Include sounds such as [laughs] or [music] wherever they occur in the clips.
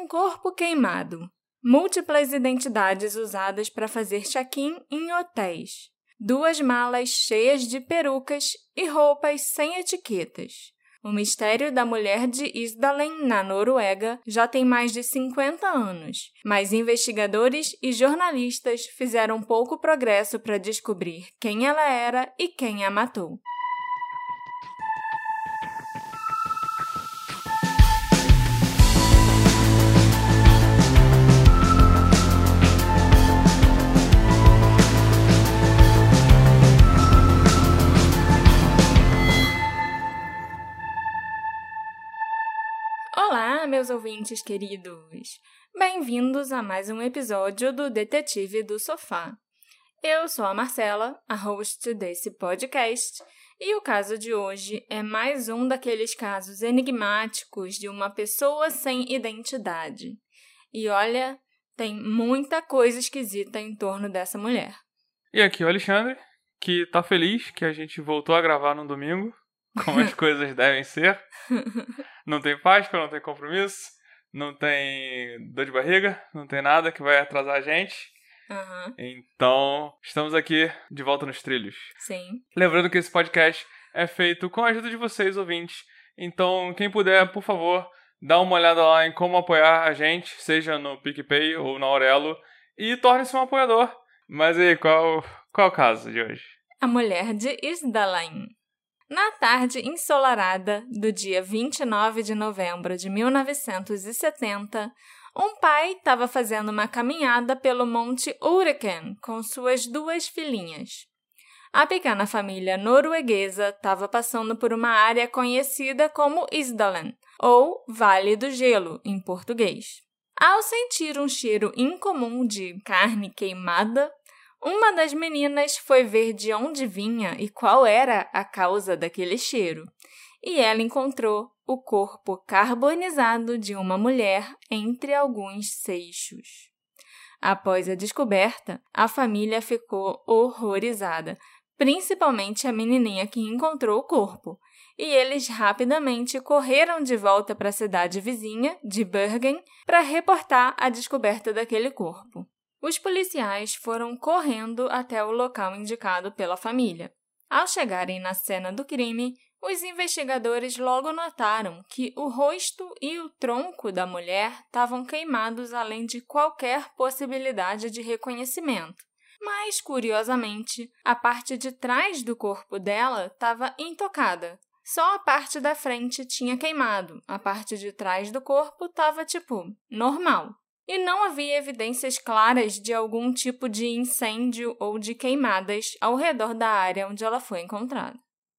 Um corpo queimado. Múltiplas identidades usadas para fazer check-in em hotéis. Duas malas cheias de perucas e roupas sem etiquetas. O mistério da mulher de Isdalen, na Noruega, já tem mais de 50 anos, mas investigadores e jornalistas fizeram pouco progresso para descobrir quem ela era e quem a matou. Meus ouvintes queridos! Bem-vindos a mais um episódio do Detetive do Sofá. Eu sou a Marcela, a host desse podcast, e o caso de hoje é mais um daqueles casos enigmáticos de uma pessoa sem identidade. E olha, tem muita coisa esquisita em torno dessa mulher. E aqui é o Alexandre, que tá feliz que a gente voltou a gravar no domingo como as [laughs] coisas devem ser. [laughs] Não tem Páscoa, não tem compromisso, não tem dor de barriga, não tem nada que vai atrasar a gente. Uhum. Então, estamos aqui de volta nos trilhos. Sim. Lembrando que esse podcast é feito com a ajuda de vocês, ouvintes. Então, quem puder, por favor, dá uma olhada lá em como apoiar a gente, seja no PicPay ou na Aurelo, e torne-se um apoiador. Mas aí, qual, qual é o caso de hoje? A mulher de Isdalain. Na tarde ensolarada do dia 29 de novembro de 1970, um pai estava fazendo uma caminhada pelo Monte Uriken com suas duas filhinhas. A pequena família norueguesa estava passando por uma área conhecida como Isdalen, ou Vale do Gelo, em português. Ao sentir um cheiro incomum de carne queimada, uma das meninas foi ver de onde vinha e qual era a causa daquele cheiro, e ela encontrou o corpo carbonizado de uma mulher entre alguns seixos. Após a descoberta, a família ficou horrorizada, principalmente a menininha que encontrou o corpo, e eles rapidamente correram de volta para a cidade vizinha, de Bergen, para reportar a descoberta daquele corpo. Os policiais foram correndo até o local indicado pela família. Ao chegarem na cena do crime, os investigadores logo notaram que o rosto e o tronco da mulher estavam queimados além de qualquer possibilidade de reconhecimento. Mas, curiosamente, a parte de trás do corpo dela estava intocada. Só a parte da frente tinha queimado, a parte de trás do corpo estava tipo normal e não havia evidências claras de algum tipo de incêndio ou de queimadas ao redor da área onde ela foi encontrada.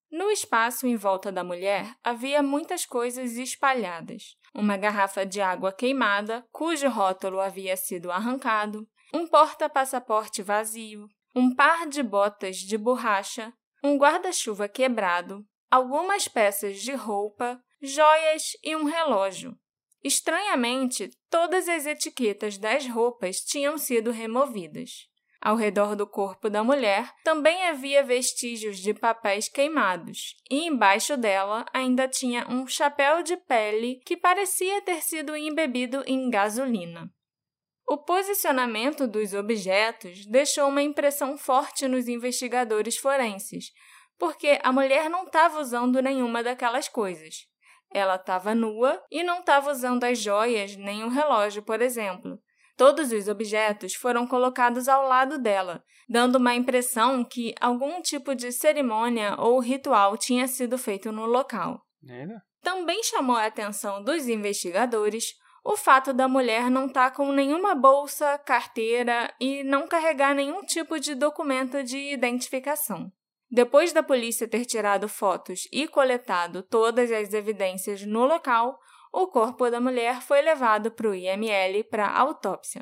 No espaço em volta da mulher havia muitas coisas espalhadas: uma garrafa de água queimada, cujo rótulo havia sido arrancado, um porta-passaporte vazio, um par de botas de borracha, um guarda-chuva quebrado, algumas peças de roupa, joias e um relógio, Estranhamente, todas as etiquetas das roupas tinham sido removidas. Ao redor do corpo da mulher também havia vestígios de papéis queimados, e embaixo dela ainda tinha um chapéu de pele que parecia ter sido embebido em gasolina. O posicionamento dos objetos deixou uma impressão forte nos investigadores forenses, porque a mulher não estava usando nenhuma daquelas coisas. Ela estava nua e não estava usando as joias nem o relógio, por exemplo. Todos os objetos foram colocados ao lado dela, dando uma impressão que algum tipo de cerimônia ou ritual tinha sido feito no local. Também chamou a atenção dos investigadores o fato da mulher não estar tá com nenhuma bolsa, carteira e não carregar nenhum tipo de documento de identificação. Depois da polícia ter tirado fotos e coletado todas as evidências no local, o corpo da mulher foi levado para o IML para autópsia.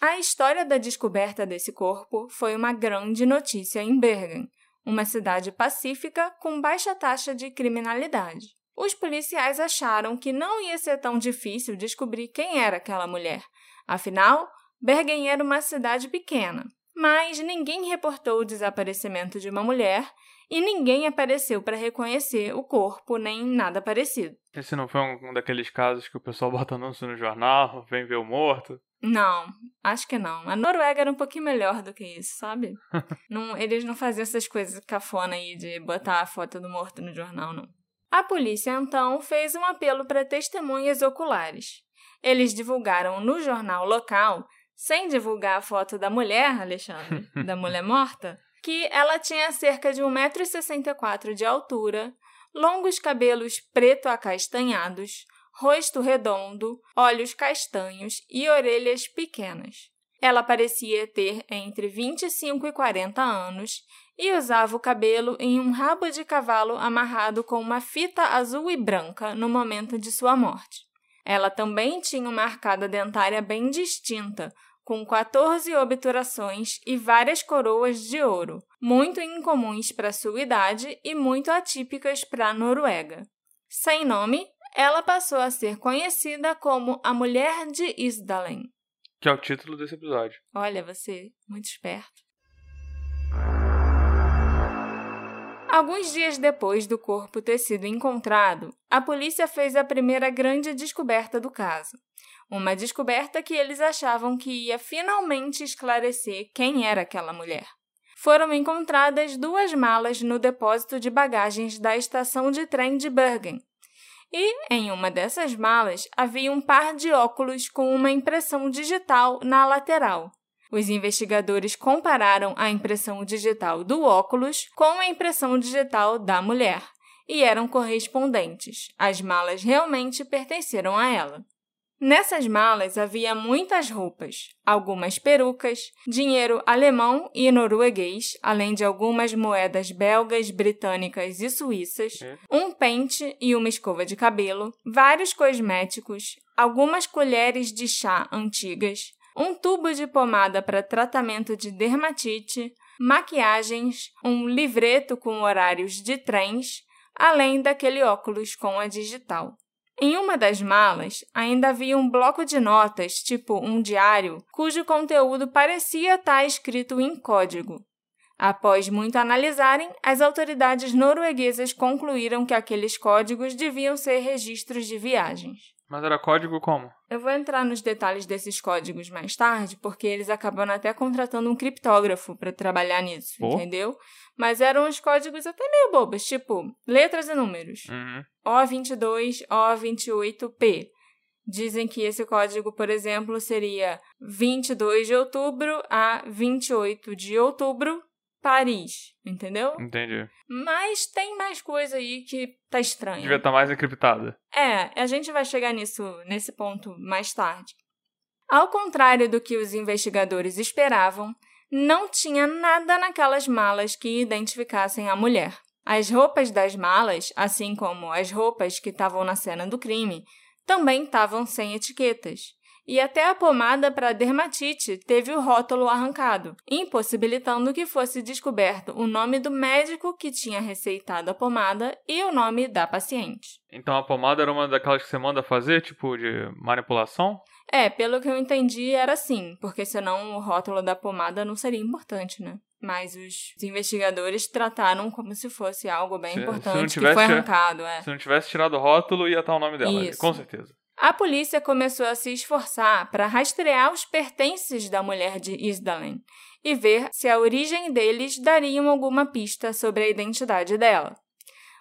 A história da descoberta desse corpo foi uma grande notícia em Bergen, uma cidade pacífica com baixa taxa de criminalidade. Os policiais acharam que não ia ser tão difícil descobrir quem era aquela mulher. Afinal, Bergen era uma cidade pequena, mas ninguém reportou o desaparecimento de uma mulher e ninguém apareceu para reconhecer o corpo nem nada parecido. Esse não foi um daqueles casos que o pessoal bota anúncio no jornal, vem ver o morto? Não, acho que não. A Noruega era um pouquinho melhor do que isso, sabe? [laughs] não, eles não faziam essas coisas cafona aí de botar a foto do morto no jornal, não. A polícia então fez um apelo para testemunhas oculares. Eles divulgaram no jornal local, sem divulgar a foto da mulher, Alexandre, [laughs] da mulher morta, que ela tinha cerca de 1,64m de altura, longos cabelos preto acastanhados, rosto redondo, olhos castanhos e orelhas pequenas. Ela parecia ter entre 25 e 40 anos e usava o cabelo em um rabo de cavalo amarrado com uma fita azul e branca no momento de sua morte. Ela também tinha uma arcada dentária bem distinta, com 14 obturações e várias coroas de ouro, muito incomuns para sua idade e muito atípicas para a Noruega. Sem nome, ela passou a ser conhecida como a Mulher de Isdalen. Que é o título desse episódio. Olha, você, muito esperto. Alguns dias depois do corpo ter sido encontrado, a polícia fez a primeira grande descoberta do caso. Uma descoberta que eles achavam que ia finalmente esclarecer quem era aquela mulher. Foram encontradas duas malas no depósito de bagagens da estação de trem de Bergen. E, em uma dessas malas, havia um par de óculos com uma impressão digital na lateral. Os investigadores compararam a impressão digital do óculos com a impressão digital da mulher e eram correspondentes. As malas realmente pertenceram a ela. Nessas malas havia muitas roupas, algumas perucas, dinheiro alemão e norueguês, além de algumas moedas belgas, britânicas e suíças, é. um pente e uma escova de cabelo, vários cosméticos, algumas colheres de chá antigas, um tubo de pomada para tratamento de dermatite, maquiagens, um livreto com horários de trens, além daquele óculos com a digital. Em uma das malas ainda havia um bloco de notas, tipo um diário, cujo conteúdo parecia estar escrito em código. Após muito analisarem, as autoridades norueguesas concluíram que aqueles códigos deviam ser registros de viagens. Mas era código como? Eu vou entrar nos detalhes desses códigos mais tarde, porque eles acabam até contratando um criptógrafo para trabalhar nisso, oh. entendeu? Mas eram os códigos até meio bobos, tipo letras e números. Uhum. O22, O28P. Dizem que esse código, por exemplo, seria 22 de outubro a 28 de outubro Paris, entendeu? Entendi. Mas tem mais coisa aí que tá estranha. Devia estar tá mais encriptada. É, a gente vai chegar nisso nesse ponto mais tarde. Ao contrário do que os investigadores esperavam, não tinha nada naquelas malas que identificassem a mulher. As roupas das malas, assim como as roupas que estavam na cena do crime, também estavam sem etiquetas e até a pomada para dermatite teve o rótulo arrancado, impossibilitando que fosse descoberto o nome do médico que tinha receitado a pomada e o nome da paciente. Então a pomada era uma daquelas que você manda fazer, tipo de manipulação? É, pelo que eu entendi era assim, porque senão o rótulo da pomada não seria importante, né? Mas os investigadores trataram como se fosse algo bem se, importante se que foi arrancado. É. Se não tivesse tirado o rótulo, ia estar o nome dela, Isso. com certeza. A polícia começou a se esforçar para rastrear os pertences da mulher de Isdalen e ver se a origem deles dariam alguma pista sobre a identidade dela.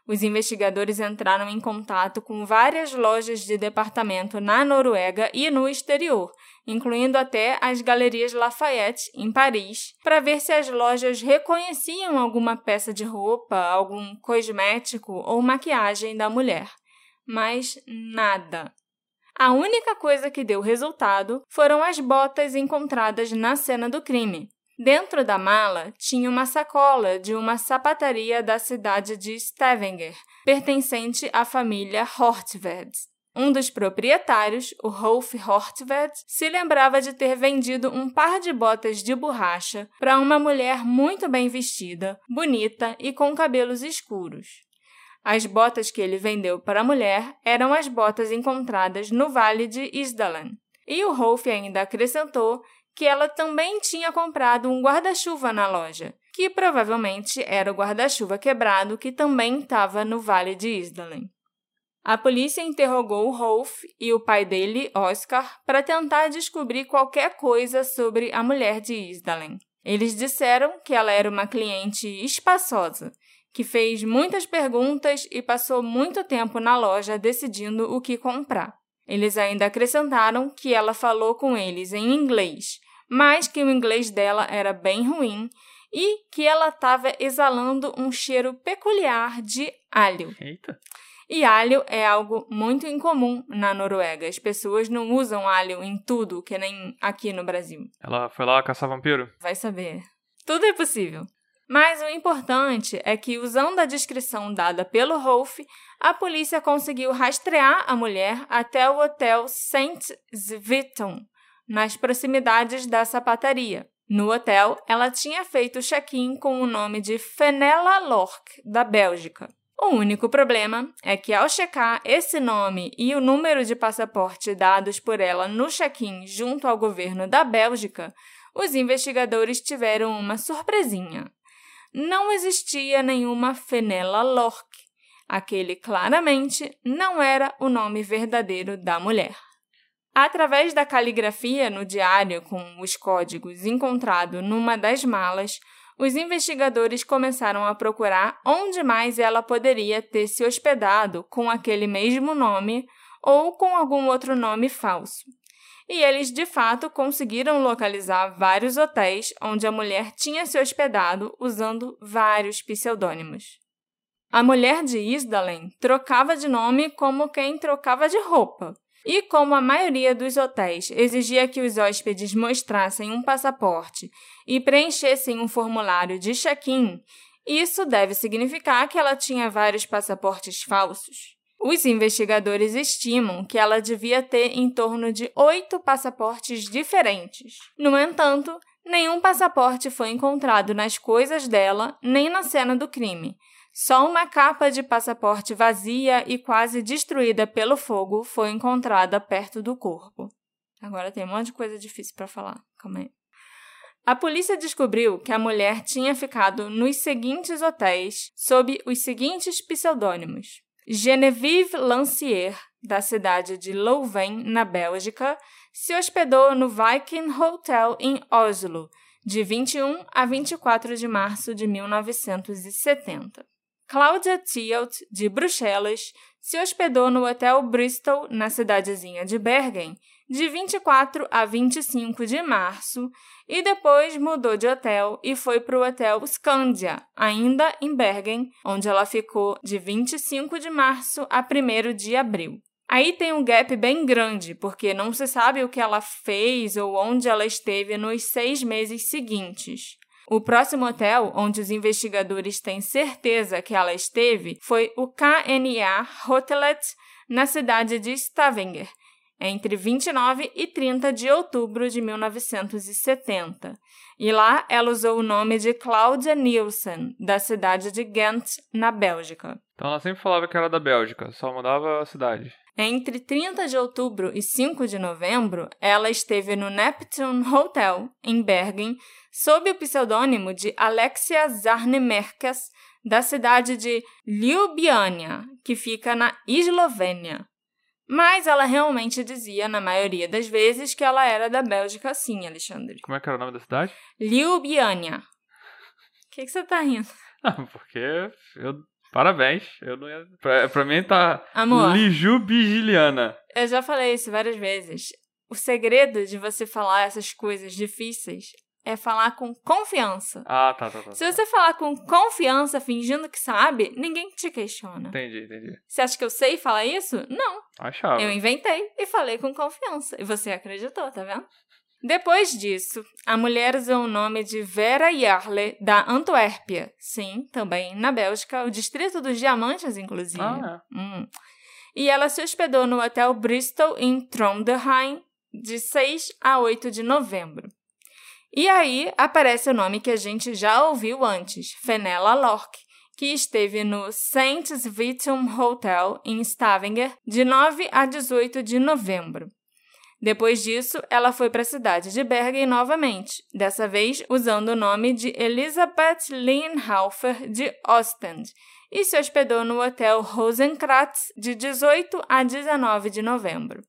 Os investigadores entraram em contato com várias lojas de departamento na Noruega e no exterior, incluindo até as Galerias Lafayette, em Paris, para ver se as lojas reconheciam alguma peça de roupa, algum cosmético ou maquiagem da mulher. Mas nada. A única coisa que deu resultado foram as botas encontradas na cena do crime. Dentro da mala tinha uma sacola de uma sapataria da cidade de Stavanger, pertencente à família Hortved. Um dos proprietários, o Rolf Hortved, se lembrava de ter vendido um par de botas de borracha para uma mulher muito bem vestida, bonita e com cabelos escuros. As botas que ele vendeu para a mulher eram as botas encontradas no vale de Isdalen. E o Rolf ainda acrescentou que ela também tinha comprado um guarda-chuva na loja, que provavelmente era o guarda-chuva quebrado que também estava no Vale de Isdalen. A polícia interrogou Rolf e o pai dele, Oscar, para tentar descobrir qualquer coisa sobre a mulher de Isdalen. Eles disseram que ela era uma cliente espaçosa, que fez muitas perguntas e passou muito tempo na loja decidindo o que comprar. Eles ainda acrescentaram que ela falou com eles em inglês, mas que o inglês dela era bem ruim e que ela estava exalando um cheiro peculiar de alho. Eita. E alho é algo muito incomum na Noruega. As pessoas não usam alho em tudo, que nem aqui no Brasil. Ela foi lá caçar vampiro? Vai saber. Tudo é possível. Mas o importante é que, usando a descrição dada pelo Rolf, a polícia conseguiu rastrear a mulher até o hotel St. Svitton, nas proximidades da sapataria. No hotel, ela tinha feito check-in com o nome de Fenella Lork, da Bélgica. O único problema é que, ao checar esse nome e o número de passaporte dados por ela no check-in junto ao governo da Bélgica, os investigadores tiveram uma surpresinha. Não existia nenhuma Fenella Lork. Aquele claramente não era o nome verdadeiro da mulher. Através da caligrafia no diário com os códigos encontrado numa das malas, os investigadores começaram a procurar onde mais ela poderia ter se hospedado com aquele mesmo nome ou com algum outro nome falso. E eles de fato conseguiram localizar vários hotéis onde a mulher tinha se hospedado usando vários pseudônimos. A mulher de Isdalen trocava de nome como quem trocava de roupa. E como a maioria dos hotéis exigia que os hóspedes mostrassem um passaporte e preenchessem um formulário de check-in, isso deve significar que ela tinha vários passaportes falsos. Os investigadores estimam que ela devia ter em torno de oito passaportes diferentes. No entanto, nenhum passaporte foi encontrado nas coisas dela nem na cena do crime, só uma capa de passaporte vazia e quase destruída pelo fogo foi encontrada perto do corpo. Agora tem um monte de coisa difícil para falar. Calma aí. A polícia descobriu que a mulher tinha ficado nos seguintes hotéis sob os seguintes pseudônimos: Genevieve Lancier, da cidade de Louvain, na Bélgica, se hospedou no Viking Hotel em Oslo, de 21 a 24 de março de 1970. Cláudia Tielt, de Bruxelas, se hospedou no Hotel Bristol, na cidadezinha de Bergen, de 24 a 25 de março, e depois mudou de hotel e foi para o Hotel Scandia, ainda em Bergen, onde ela ficou de 25 de março a 1 de abril. Aí tem um gap bem grande, porque não se sabe o que ela fez ou onde ela esteve nos seis meses seguintes. O próximo hotel onde os investigadores têm certeza que ela esteve foi o KNA Hotelet, na cidade de Stavanger, entre 29 e 30 de outubro de 1970. E lá ela usou o nome de Claudia Nielsen, da cidade de Ghent, na Bélgica. Então ela sempre falava que era da Bélgica, só mudava a cidade. Entre 30 de outubro e 5 de novembro, ela esteve no Neptune Hotel, em Bergen, sob o pseudônimo de Alexia Zarnemerkas, da cidade de Ljubljana, que fica na Eslovênia. Mas ela realmente dizia, na maioria das vezes, que ela era da Bélgica, sim, Alexandre. Como é que era o nome da cidade? Ljubljana. O que, que você tá rindo? Ah, porque eu. Parabéns. Eu não ia. Pra, pra mim tá. Amor. Lijubigiliana. Eu já falei isso várias vezes. O segredo de você falar essas coisas difíceis é falar com confiança. Ah, tá, tá, tá. Se você falar com confiança, fingindo que sabe, ninguém te questiona. Entendi, entendi. Você acha que eu sei falar isso? Não. Achava. Eu inventei e falei com confiança. E você acreditou, tá vendo? Depois disso, a mulher usou o nome de Vera Jarle, da Antuérpia. Sim, também na Bélgica, o distrito dos diamantes, inclusive. Ah, é. Hum. E ela se hospedou no hotel Bristol, em Trondheim, de 6 a 8 de novembro. E aí aparece o nome que a gente já ouviu antes, Fenella Lork, que esteve no St. Vitum Hotel em Stavanger de 9 a 18 de novembro. Depois disso, ela foi para a cidade de Bergen novamente, dessa vez usando o nome de Elisabeth Lienhaufer de Ostend, e se hospedou no hotel Rosenkratz de 18 a 19 de novembro.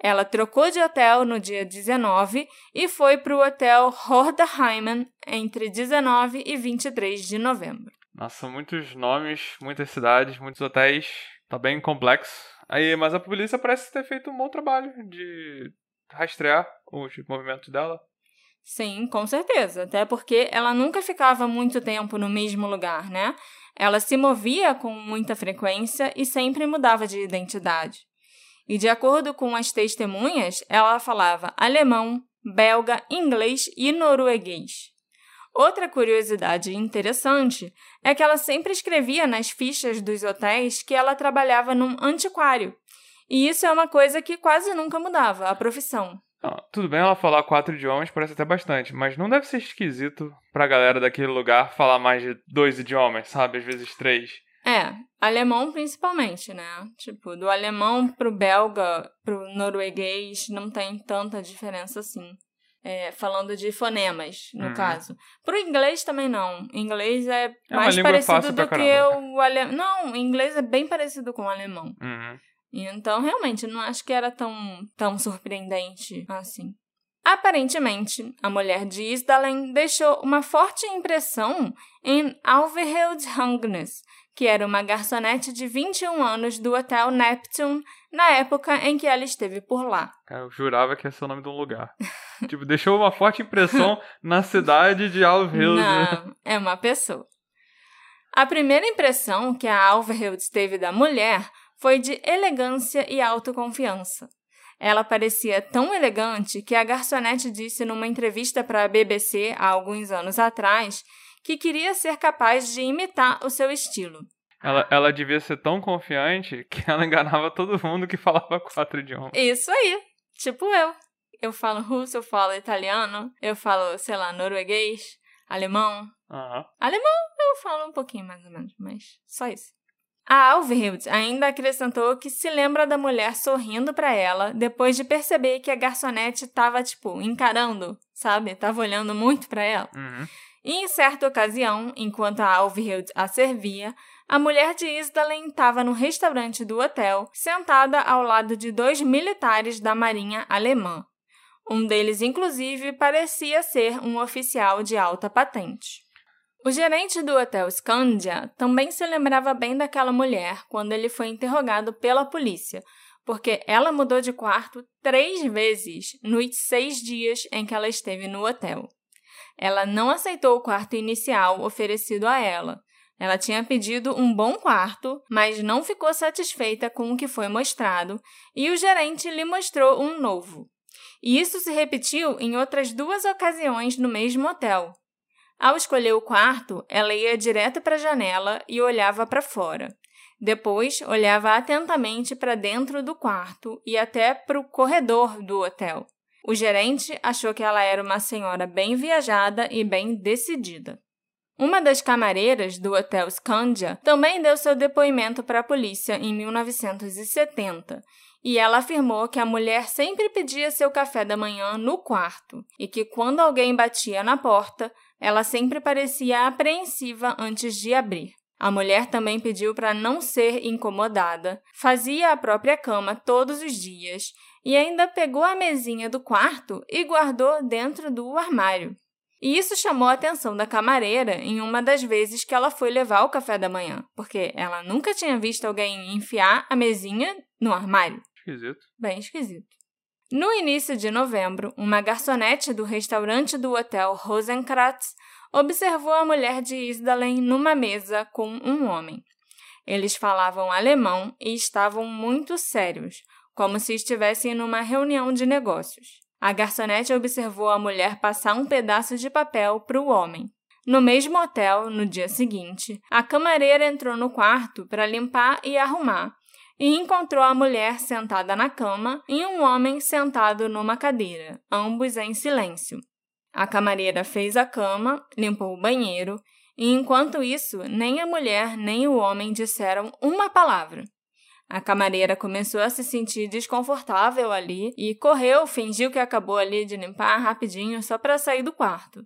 Ela trocou de hotel no dia 19 e foi para o hotel Hordeheimen entre 19 e 23 de novembro. Nossa, muitos nomes, muitas cidades, muitos hotéis. Tá bem complexo. Aí, mas a polícia parece ter feito um bom trabalho de rastrear os movimentos dela. Sim, com certeza. Até porque ela nunca ficava muito tempo no mesmo lugar, né? Ela se movia com muita frequência e sempre mudava de identidade. E de acordo com as testemunhas, ela falava alemão, belga, inglês e norueguês. Outra curiosidade interessante é que ela sempre escrevia nas fichas dos hotéis que ela trabalhava num antiquário. E isso é uma coisa que quase nunca mudava, a profissão. Não, tudo bem ela falar quatro idiomas, parece até bastante, mas não deve ser esquisito pra galera daquele lugar falar mais de dois idiomas, sabe? Às vezes três. É, alemão principalmente, né? Tipo, do alemão pro belga, pro norueguês, não tem tanta diferença assim. É, falando de fonemas, no uhum. caso. Pro inglês também não. Inglês é, é mais parecido do que o alemão. Não, inglês é bem parecido com o alemão. Uhum. Então, realmente, não acho que era tão, tão surpreendente assim. Aparentemente, a mulher de Isdalen deixou uma forte impressão em Alverhild Hangnes, que era uma garçonete de 21 anos do Hotel Neptune na época em que ela esteve por lá. Cara, eu jurava que ia ser o nome de um lugar. [laughs] tipo, deixou uma forte impressão na cidade de Alverhild. Não, é uma pessoa. A primeira impressão que a Alverhild teve da mulher foi de elegância e autoconfiança. Ela parecia tão elegante que a garçonete disse numa entrevista para a BBC há alguns anos atrás que queria ser capaz de imitar o seu estilo. Ela, ela devia ser tão confiante [laughs] que ela enganava todo mundo que falava [laughs] quatro idiomas. Isso aí, tipo eu. Eu falo russo, eu falo italiano, eu falo, sei lá, norueguês, alemão. Uhum. Alemão eu falo um pouquinho mais ou menos, mas só isso. A Alverhild ainda acrescentou que se lembra da mulher sorrindo para ela depois de perceber que a garçonete estava, tipo, encarando, sabe? Tava olhando muito para ela. Uhum. E em certa ocasião, enquanto a Alverhild a servia, a mulher de Isdalen estava no restaurante do hotel, sentada ao lado de dois militares da marinha alemã. Um deles, inclusive, parecia ser um oficial de alta patente. O gerente do hotel Scandia também se lembrava bem daquela mulher quando ele foi interrogado pela polícia, porque ela mudou de quarto três vezes nos seis dias em que ela esteve no hotel. Ela não aceitou o quarto inicial oferecido a ela. Ela tinha pedido um bom quarto, mas não ficou satisfeita com o que foi mostrado, e o gerente lhe mostrou um novo. E isso se repetiu em outras duas ocasiões no mesmo hotel. Ao escolher o quarto, ela ia direto para a janela e olhava para fora. Depois, olhava atentamente para dentro do quarto e até para o corredor do hotel. O gerente achou que ela era uma senhora bem viajada e bem decidida. Uma das camareiras do Hotel Scandia também deu seu depoimento para a polícia em 1970 e ela afirmou que a mulher sempre pedia seu café da manhã no quarto e que quando alguém batia na porta, ela sempre parecia apreensiva antes de abrir. A mulher também pediu para não ser incomodada, fazia a própria cama todos os dias e ainda pegou a mesinha do quarto e guardou dentro do armário. E isso chamou a atenção da camareira em uma das vezes que ela foi levar o café da manhã, porque ela nunca tinha visto alguém enfiar a mesinha no armário. Esquisito. Bem esquisito. No início de novembro, uma garçonete do restaurante do hotel Rosenkratz observou a mulher de Isdalen numa mesa com um homem. Eles falavam alemão e estavam muito sérios, como se estivessem numa reunião de negócios. A garçonete observou a mulher passar um pedaço de papel para o homem. No mesmo hotel, no dia seguinte, a camareira entrou no quarto para limpar e arrumar e encontrou a mulher sentada na cama e um homem sentado numa cadeira, ambos em silêncio. A camareira fez a cama, limpou o banheiro, e enquanto isso, nem a mulher nem o homem disseram uma palavra. A camareira começou a se sentir desconfortável ali e correu, fingiu que acabou ali de limpar rapidinho só para sair do quarto.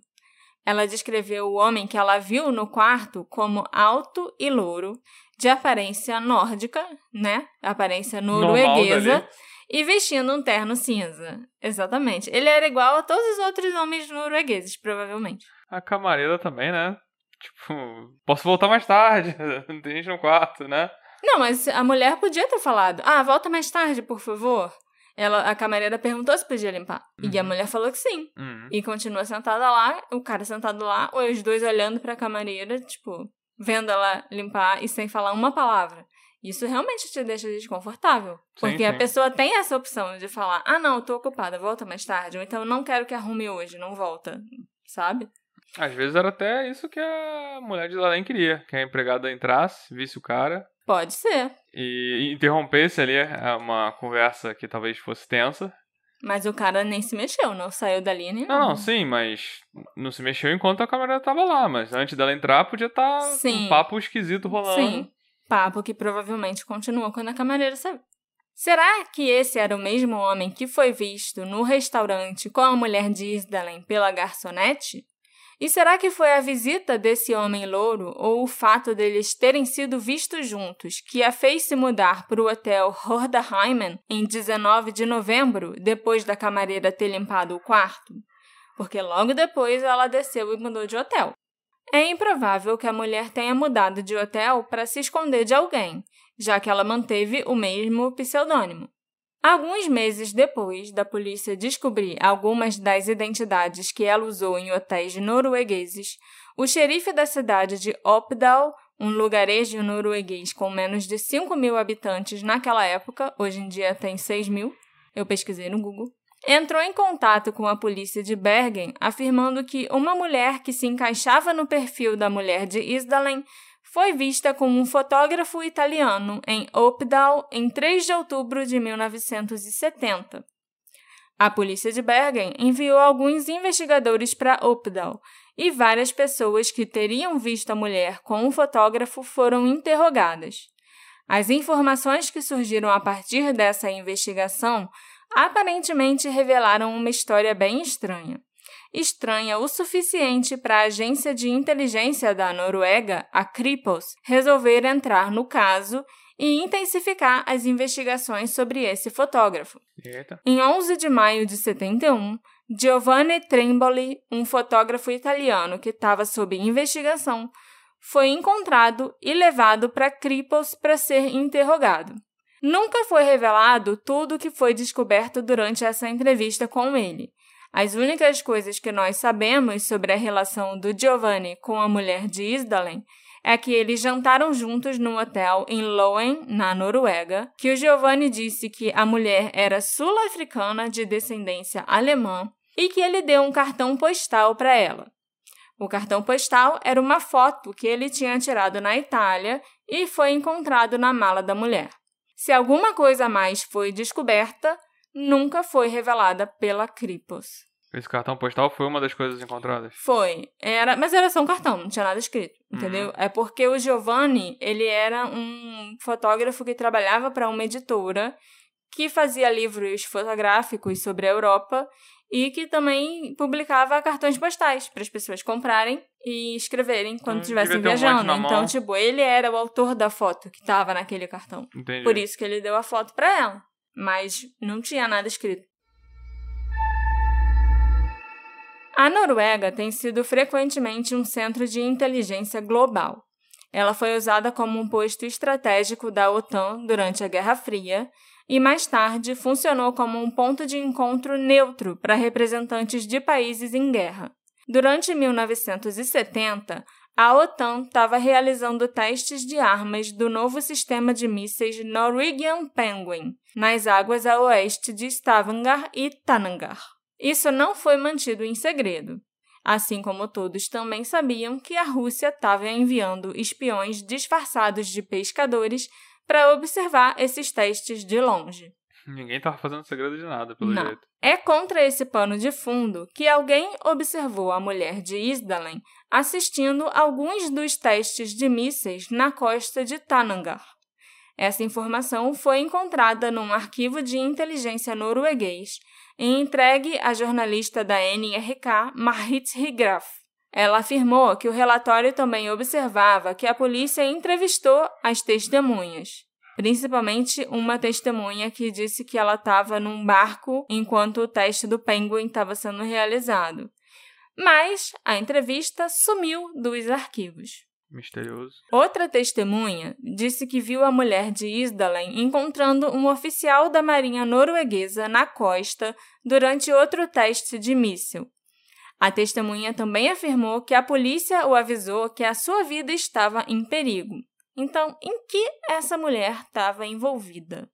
Ela descreveu o homem que ela viu no quarto como alto e louro, de aparência nórdica, né? Aparência norueguesa. E vestindo um terno cinza. Exatamente. Ele era igual a todos os outros homens noruegueses, provavelmente. A camareira também, né? Tipo, posso voltar mais tarde. [laughs] Tem gente no quarto, né? Não, mas a mulher podia ter falado: Ah, volta mais tarde, por favor. Ela, a camareira perguntou se podia limpar. Uhum. E a uhum. mulher falou que sim. Uhum. E continua sentada lá, o cara sentado lá, os dois olhando pra camareira, tipo, vendo ela limpar e sem falar uma palavra. Isso realmente te deixa desconfortável. Porque sim, sim. a pessoa tem essa opção de falar: ah, não, tô ocupada, volta mais tarde. Ou então, não quero que arrume hoje, não volta. Sabe? Às vezes era até isso que a mulher de Lalém queria: que a empregada entrasse, visse o cara. Pode ser. E interrompesse ali é, uma conversa que talvez fosse tensa. Mas o cara nem se mexeu, não saiu dali nem. Não, não, sim, mas não se mexeu enquanto a câmera tava lá. Mas antes dela entrar, podia estar tá um papo esquisito rolando. Sim, papo que provavelmente continuou quando a camareira saiu. Será que esse era o mesmo homem que foi visto no restaurante com a mulher de Isdalen pela garçonete? E será que foi a visita desse homem louro ou o fato deles terem sido vistos juntos que a fez se mudar para o hotel Hordaheimen em 19 de novembro, depois da camareira ter limpado o quarto? Porque logo depois ela desceu e mudou de hotel. É improvável que a mulher tenha mudado de hotel para se esconder de alguém, já que ela manteve o mesmo pseudônimo. Alguns meses depois da polícia descobrir algumas das identidades que ela usou em hotéis noruegueses, o xerife da cidade de Oppdal, um lugarejo norueguês com menos de 5 mil habitantes naquela época, hoje em dia tem 6 mil, eu pesquisei no Google, entrou em contato com a polícia de Bergen, afirmando que uma mulher que se encaixava no perfil da mulher de Isdalen foi vista com um fotógrafo italiano em Oppdal em 3 de outubro de 1970. A polícia de Bergen enviou alguns investigadores para Oppdal e várias pessoas que teriam visto a mulher com o fotógrafo foram interrogadas. As informações que surgiram a partir dessa investigação aparentemente revelaram uma história bem estranha estranha o suficiente para a agência de inteligência da Noruega, a Kripos, resolver entrar no caso e intensificar as investigações sobre esse fotógrafo. Eita. Em 11 de maio de 71, Giovanni Tremboli, um fotógrafo italiano que estava sob investigação, foi encontrado e levado para Kripos para ser interrogado. Nunca foi revelado tudo o que foi descoberto durante essa entrevista com ele, as únicas coisas que nós sabemos sobre a relação do Giovanni com a mulher de Isdalen é que eles jantaram juntos no hotel em Loen, na Noruega, que o Giovanni disse que a mulher era sul-africana de descendência alemã e que ele deu um cartão postal para ela. O cartão postal era uma foto que ele tinha tirado na Itália e foi encontrado na mala da mulher. Se alguma coisa mais foi descoberta, nunca foi revelada pela Kripos. Esse cartão postal foi uma das coisas encontradas? Foi. Era, mas era só um cartão, não tinha nada escrito, entendeu? Uhum. É porque o Giovanni, ele era um fotógrafo que trabalhava para uma editora que fazia livros fotográficos sobre a Europa e que também publicava cartões postais para as pessoas comprarem e escreverem quando hum, estivessem viajando. Um então, tipo, ele era o autor da foto que estava naquele cartão. Entendi. Por isso que ele deu a foto para ela mas não tinha nada escrito. A Noruega tem sido frequentemente um centro de inteligência global. Ela foi usada como um posto estratégico da OTAN durante a Guerra Fria e mais tarde funcionou como um ponto de encontro neutro para representantes de países em guerra. Durante 1970, a OTAN estava realizando testes de armas do novo sistema de mísseis Norwegian Penguin nas águas a oeste de Stavanger e Tananger. Isso não foi mantido em segredo, assim como todos também sabiam que a Rússia estava enviando espiões disfarçados de pescadores para observar esses testes de longe. Ninguém estava fazendo segredo de nada, pelo Não. jeito. É contra esse pano de fundo que alguém observou a mulher de Isdalen assistindo alguns dos testes de mísseis na costa de Tanangar. Essa informação foi encontrada num arquivo de inteligência norueguês e entregue à jornalista da NRK, Marit Higraf. Ela afirmou que o relatório também observava que a polícia entrevistou as testemunhas, principalmente uma testemunha que disse que ela estava num barco enquanto o teste do Penguin estava sendo realizado. Mas a entrevista sumiu dos arquivos. Misterioso. Outra testemunha disse que viu a mulher de Isdalen encontrando um oficial da marinha norueguesa na costa durante outro teste de míssil. A testemunha também afirmou que a polícia o avisou que a sua vida estava em perigo. Então, em que essa mulher estava envolvida?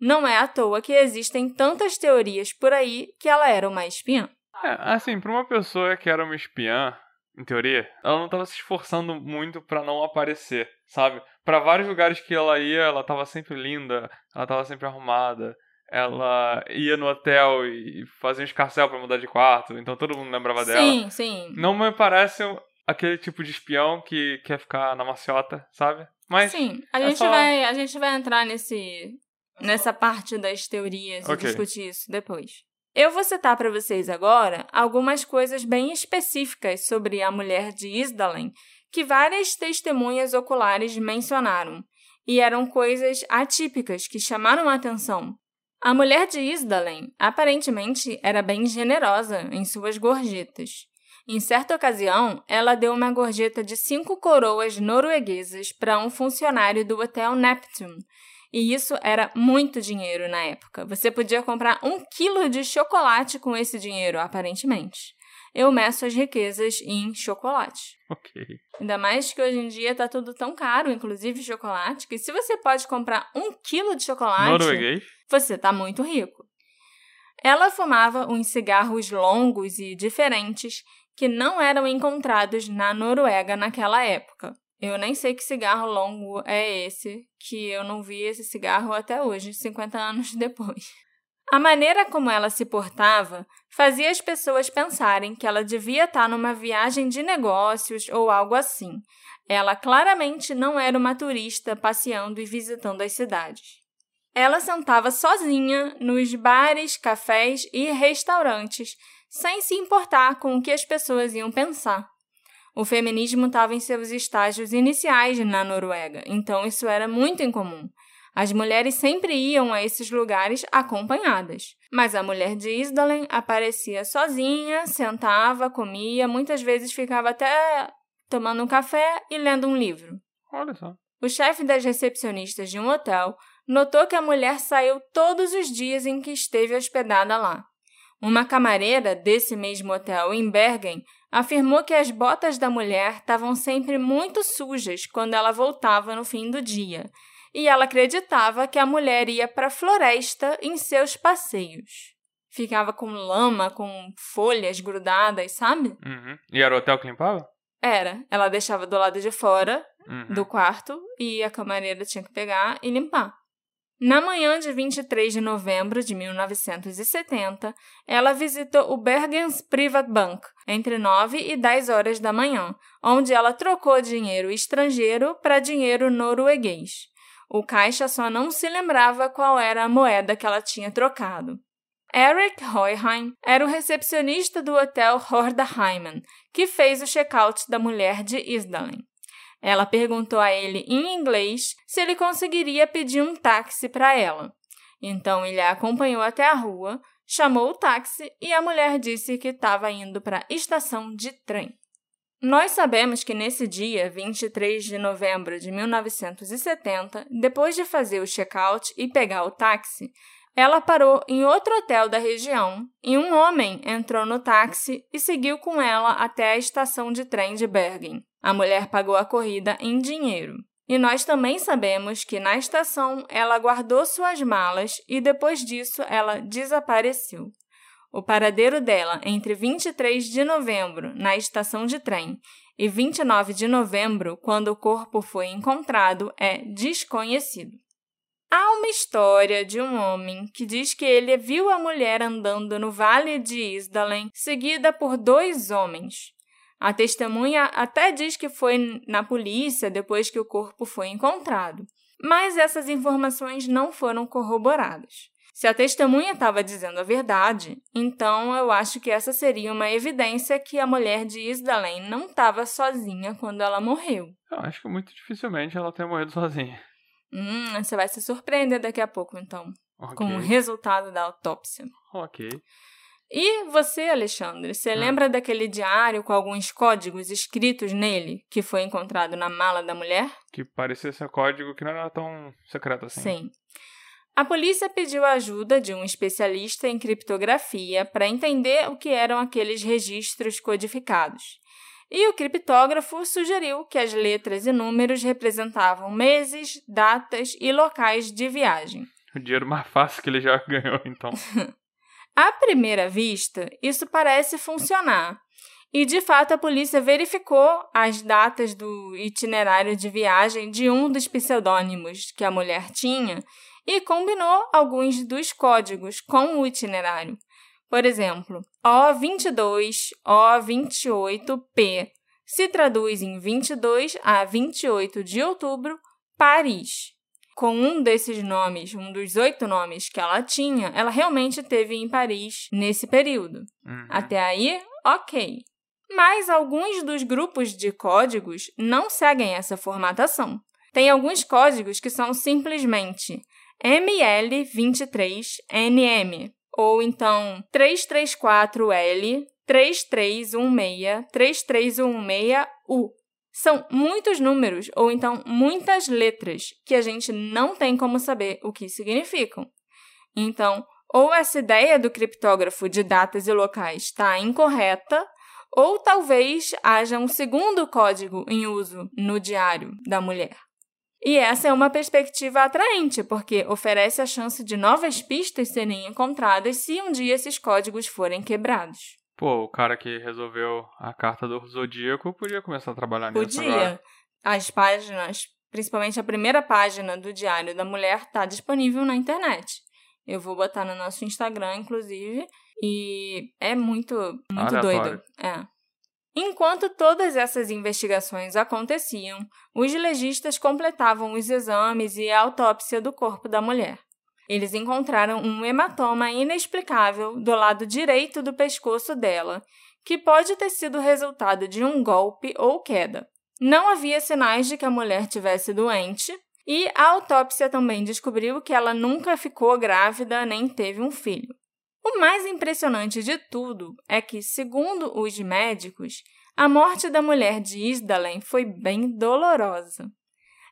Não é à toa que existem tantas teorias por aí que ela era uma espiã. É, assim, para uma pessoa que era uma espiã, em teoria, ela não tava se esforçando muito para não aparecer, sabe? Para vários lugares que ela ia, ela tava sempre linda, ela tava sempre arrumada, ela ia no hotel e fazia um escarcel para mudar de quarto, então todo mundo lembrava dela. Sim, sim. Não me parece aquele tipo de espião que quer ficar na maciota, sabe? Mas sim, a é gente só... vai a gente vai entrar nesse nessa parte das teorias e Ok. discutir isso depois. Eu vou citar para vocês agora algumas coisas bem específicas sobre a mulher de Isdalen que várias testemunhas oculares mencionaram, e eram coisas atípicas que chamaram a atenção. A mulher de Isdalen aparentemente era bem generosa em suas gorjetas. Em certa ocasião, ela deu uma gorjeta de cinco coroas norueguesas para um funcionário do Hotel Neptune, e isso era muito dinheiro na época. Você podia comprar um quilo de chocolate com esse dinheiro, aparentemente. Eu meço as riquezas em chocolate. Ok. Ainda mais que hoje em dia tá tudo tão caro, inclusive chocolate, que se você pode comprar um quilo de chocolate, Norueguês? você tá muito rico. Ela fumava uns cigarros longos e diferentes que não eram encontrados na Noruega naquela época. Eu nem sei que cigarro longo é esse, que eu não vi esse cigarro até hoje, 50 anos [laughs] depois. A maneira como ela se portava fazia as pessoas pensarem que ela devia estar numa viagem de negócios ou algo assim. Ela claramente não era uma turista passeando e visitando as cidades. Ela sentava sozinha nos bares, cafés e restaurantes, sem se importar com o que as pessoas iam pensar. O feminismo estava em seus estágios iniciais na Noruega, então isso era muito incomum. As mulheres sempre iam a esses lugares acompanhadas, mas a mulher de Isdalen aparecia sozinha, sentava, comia, muitas vezes ficava até tomando um café e lendo um livro. Olha só. O chefe das recepcionistas de um hotel notou que a mulher saiu todos os dias em que esteve hospedada lá. Uma camareira desse mesmo hotel em Bergen afirmou que as botas da mulher estavam sempre muito sujas quando ela voltava no fim do dia, e ela acreditava que a mulher ia para a floresta em seus passeios. Ficava com lama, com folhas grudadas, sabe? Uhum. E era o hotel que limpava? Era. Ela deixava do lado de fora Uhum. do quarto e a camareira tinha que pegar e limpar. Na manhã de 23 de novembro de 1970, ela visitou o Bergens Privatbank entre 9 e 10 horas da manhã, onde ela trocou dinheiro estrangeiro para dinheiro norueguês. O caixa só não se lembrava qual era a moeda que ela tinha trocado. Eric Hoyheim era o recepcionista do hotel Hordaheimen, que fez o check-out da mulher de Isdalen. Ela perguntou a ele em inglês se ele conseguiria pedir um táxi para ela. Então ele a acompanhou até a rua, chamou o táxi e a mulher disse que estava indo para a estação de trem. Nós sabemos que nesse dia, 23 de novembro de 1970, depois de fazer o check-out e pegar o táxi, ela parou em outro hotel da região e um homem entrou no táxi e seguiu com ela até a estação de trem de Bergen. A mulher pagou a corrida em dinheiro. E nós também sabemos que na estação ela guardou suas malas e depois disso ela desapareceu. O paradeiro dela entre 23 de novembro, na estação de trem, e 29 de novembro, quando o corpo foi encontrado, é desconhecido. Há uma história de um homem que diz que ele viu a mulher andando no vale de Isdalen, seguida por dois homens. A testemunha até diz que foi na polícia depois que o corpo foi encontrado. Mas essas informações não foram corroboradas. Se a testemunha estava dizendo a verdade, então eu acho que essa seria uma evidência que a mulher de Isdalen não estava sozinha quando ela morreu. Eu acho que muito dificilmente ela tenha morrido sozinha. Hum, você vai se surpreender daqui a pouco, então, Ok. com o resultado da autópsia. Ok. E você, Alexandre, você Hum. lembra daquele diário com alguns códigos escritos nele que foi encontrado na mala da mulher? Que parecia ser código que não era tão secreto assim. Sim. A polícia pediu a ajuda de um especialista em criptografia para entender o que eram aqueles registros codificados. E o criptógrafo sugeriu que as letras e números representavam meses, datas e locais de viagem. O dinheiro mais fácil que ele já [laughs] ganhou, então. [laughs] À primeira vista, isso parece funcionar. E de fato a polícia verificou as datas do itinerário de viagem de um dos pseudônimos que a mulher tinha e combinou alguns dos códigos com o itinerário. Por exemplo, O22, O28P se traduz em 22 a 28 de outubro, Paris. Com um desses nomes, um dos oito nomes que ela tinha, ela realmente teve em Paris nesse período. Uhum. Até aí, ok. Mas alguns dos grupos de códigos não seguem essa formatação. Tem alguns códigos que são simplesmente ML23NM, ou então 334L, 3316, 3316U. São muitos números, ou então muitas letras, que a gente não tem como saber o que significam. Então, ou essa ideia do criptógrafo de datas e locais está incorreta, ou talvez haja um segundo código em uso no diário da mulher. E essa é uma perspectiva atraente, porque oferece a chance de novas pistas serem encontradas se um dia esses códigos forem quebrados. Pô, o cara que resolveu a carta do Zodíaco podia começar a trabalhar nisso agora. Podia. As páginas, principalmente a primeira página do Diário da Mulher, está disponível na internet. Eu vou botar no nosso Instagram, inclusive, e é muito, muito Aleatório. doido. É. Enquanto todas essas investigações aconteciam, os legistas completavam os exames e a autópsia do corpo da mulher. Eles encontraram um hematoma inexplicável do lado direito do pescoço dela, que pode ter sido resultado de um golpe ou queda. Não havia sinais de que a mulher tivesse doente, e a autópsia também descobriu que ela nunca ficou grávida nem teve um filho. O mais impressionante de tudo é que, segundo os médicos, a morte da mulher de Isdalen foi bem dolorosa.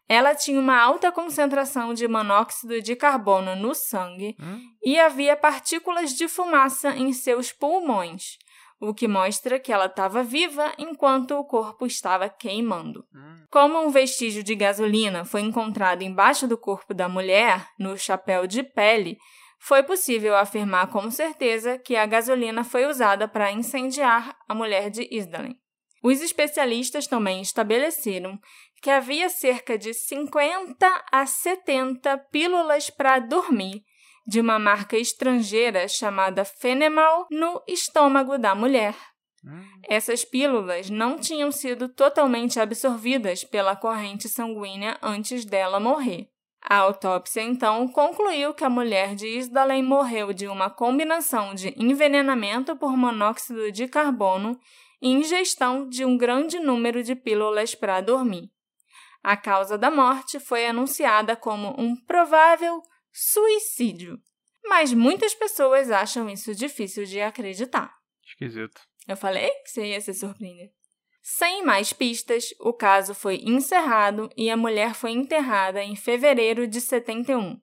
Ela tinha uma alta concentração de monóxido de carbono no sangue Hum? e havia partículas de fumaça em seus pulmões, o que mostra que ela estava viva enquanto o corpo estava queimando. Hum. Como um vestígio de gasolina foi encontrado embaixo do corpo da mulher, no chapéu de pele, foi possível afirmar com certeza que a gasolina foi usada para incendiar a mulher de Isdalen. Os especialistas também estabeleceram que havia cerca de 50 a 70 pílulas para dormir de uma marca estrangeira chamada Fenemal no estômago da mulher. Hum. Essas pílulas não tinham sido totalmente absorvidas pela corrente sanguínea antes dela morrer. A autópsia então concluiu que a mulher de Isdalen morreu de uma combinação de envenenamento por monóxido de carbono e ingestão de um grande número de pílulas para dormir. A causa da morte foi anunciada como um provável suicídio, mas muitas pessoas acham isso difícil de acreditar. Esquisito. Eu falei que você ia se surpreender. Sem mais pistas, o caso foi encerrado e a mulher foi enterrada em fevereiro de 71.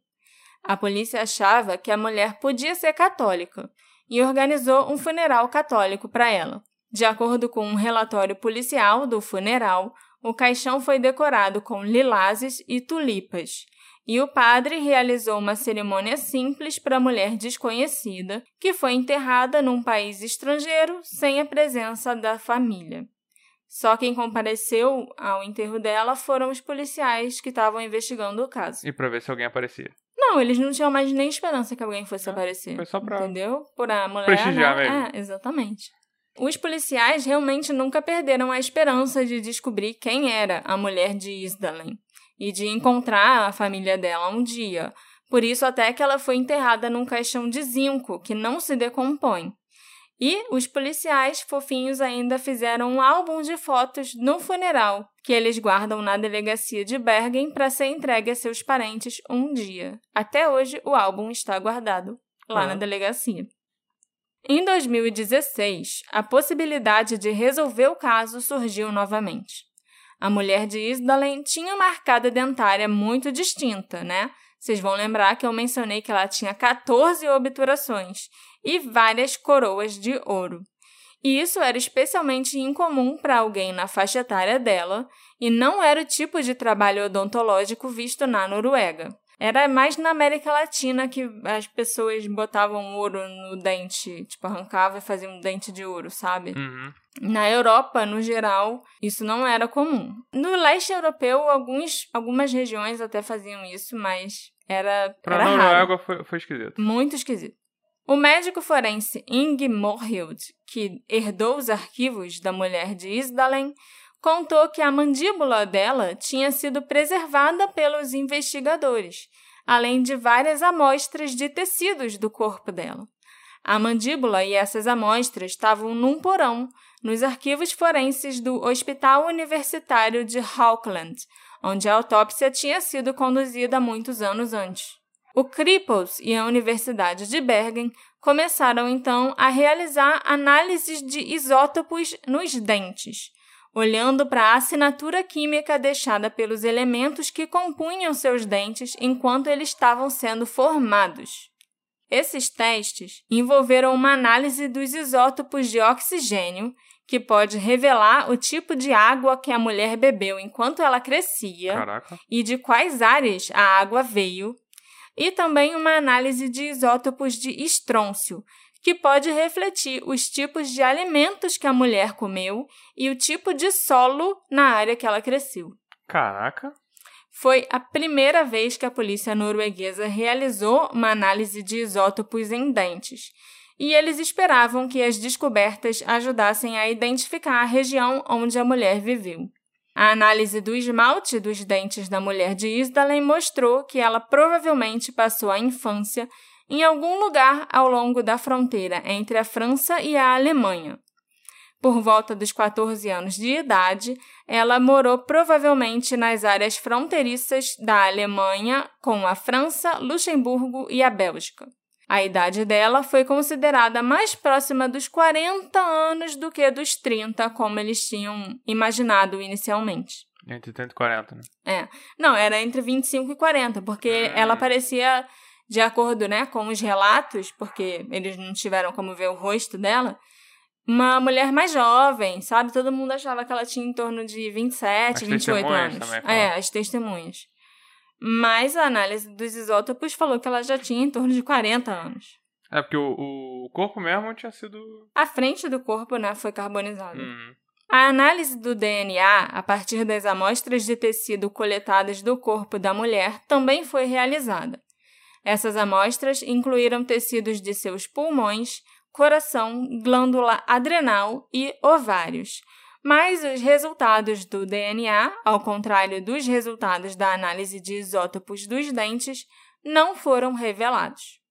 A polícia achava que a mulher podia ser católica e organizou um funeral católico para ela. De acordo com um relatório policial do funeral, o caixão foi decorado com lilazes e tulipas, e o padre realizou uma cerimônia simples para a mulher desconhecida, que foi enterrada num país estrangeiro sem a presença da família. Só quem compareceu ao enterro dela foram os policiais que estavam investigando o caso. E pra ver se alguém aparecia. Não, eles não tinham mais nem esperança que alguém fosse É, aparecer. foi só pra Entendeu? Por a mulher. prestigiar não- mesmo. É, exatamente. Os policiais realmente nunca perderam a esperança de descobrir quem era a mulher de Isdalen. e de encontrar a família dela um dia. Por isso, até que ela foi enterrada num caixão de zinco que não se decompõe. E os policiais fofinhos ainda fizeram um álbum de fotos no funeral, que eles guardam na delegacia de Bergen para ser entregue a seus parentes um dia. Até hoje, o álbum está guardado lá na delegacia. Em 2016, a possibilidade de resolver o caso surgiu novamente. A mulher de Isdalen tinha uma arcada dentária muito distinta, né? Vocês vão lembrar que eu mencionei que ela tinha 14 obturações e várias coroas de ouro. E isso era especialmente incomum para alguém na faixa etária dela e não era o tipo de trabalho odontológico visto na Noruega. Era mais na América Latina que as pessoas botavam ouro no dente, tipo, arrancava e fazia um dente de ouro, sabe? Uhum. Na Europa, no geral, isso não era comum. No leste europeu, alguns, algumas regiões até faziam isso, mas era, Pra era. Noruega foi, foi esquisito. Muito esquisito. O médico forense Inge Morhild, que herdou os arquivos da mulher de Isdalen, contou que a mandíbula dela tinha sido preservada pelos investigadores, além de várias amostras de tecidos do corpo dela. A mandíbula e essas amostras estavam num porão, nos arquivos forenses do Hospital Universitário de Haukeland, onde a autópsia tinha sido conduzida muitos anos antes. O Krippels e a Universidade de Bergen começaram então a realizar análises de isótopos nos dentes, olhando para a assinatura química deixada pelos elementos que compunham seus dentes enquanto eles estavam sendo formados. Esses testes envolveram uma análise dos isótopos de oxigênio, que pode revelar o tipo de água que a mulher bebeu enquanto ela crescia Caraca. e de quais áreas a água veio, e também uma análise de isótopos de estrôncio, que pode refletir os tipos de alimentos que a mulher comeu e o tipo de solo na área que ela cresceu. Caraca. Foi a primeira vez que a polícia norueguesa realizou uma análise de isótopos em dentes, e eles esperavam que as descobertas ajudassem a identificar a região onde a mulher viveu. A análise do esmalte dos dentes da mulher de Isdalen mostrou que ela provavelmente passou a infância em algum lugar ao longo da fronteira entre a França e a Alemanha. Por volta dos 14 anos de idade, ela morou provavelmente nas áreas fronteiriças da Alemanha com a França, Luxemburgo e a Bélgica. A idade dela foi considerada mais próxima dos 40 anos do que dos 30, como eles tinham imaginado inicialmente. Entre 30 e 40, né? É. Não, era entre 25 e 40, porque ela parecia, de acordo né, com os relatos, porque eles não tiveram como ver o rosto dela, uma mulher mais jovem, sabe? Todo mundo achava que ela tinha em torno de 27, As 28 testemunhas anos. também É, as testemunhas. Mas a análise dos isótopos falou que ela já tinha em torno de 40 anos. É porque o, o corpo mesmo tinha sido. A frente do corpo, né, foi carbonizada. Hum. A análise do DNA, a partir das amostras de tecido coletadas do corpo da mulher, também foi realizada. Essas amostras incluíram tecidos de seus pulmões, coração, glândula adrenal e ovários. Mas os resultados do DNA, ao contrário dos resultados da análise de isótopos dos dentes, não foram revelados.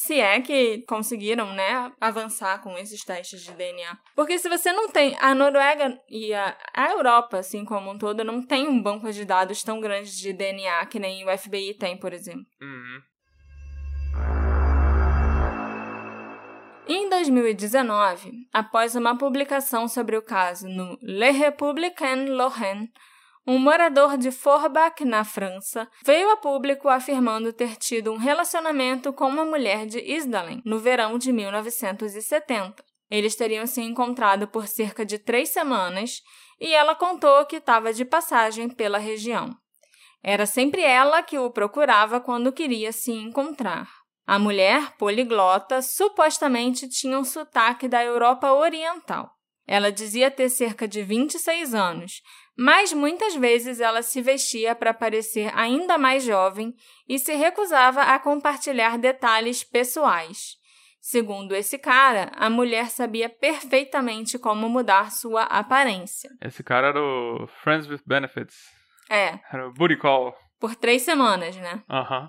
Se é que conseguiram, né, avançar com esses testes de DNA. Porque se você não tem. A Noruega e a, a Europa, assim como um todo, não tem um banco de dados tão grande de DNA que nem o FBI tem, por exemplo. Uhum. Em 2019, após uma publicação sobre o caso no Le Républicain Lorraine, um morador de Forbach, na França, veio a público afirmando ter tido um relacionamento com uma mulher de Isdalen no verão de 1970. Eles teriam se encontrado por cerca de três semanas e ela contou que estava de passagem pela região. Era sempre ela que o procurava quando queria se encontrar. A mulher, poliglota, supostamente tinha um sotaque da Europa Oriental. Ela dizia ter cerca de 26 anos, mas muitas vezes ela se vestia para parecer ainda mais jovem e se recusava a compartilhar detalhes pessoais. Segundo esse cara, a mulher sabia perfeitamente como mudar sua aparência. Esse cara era o Friends with Benefits. É. Era booty call. Por três semanas, né? Aham.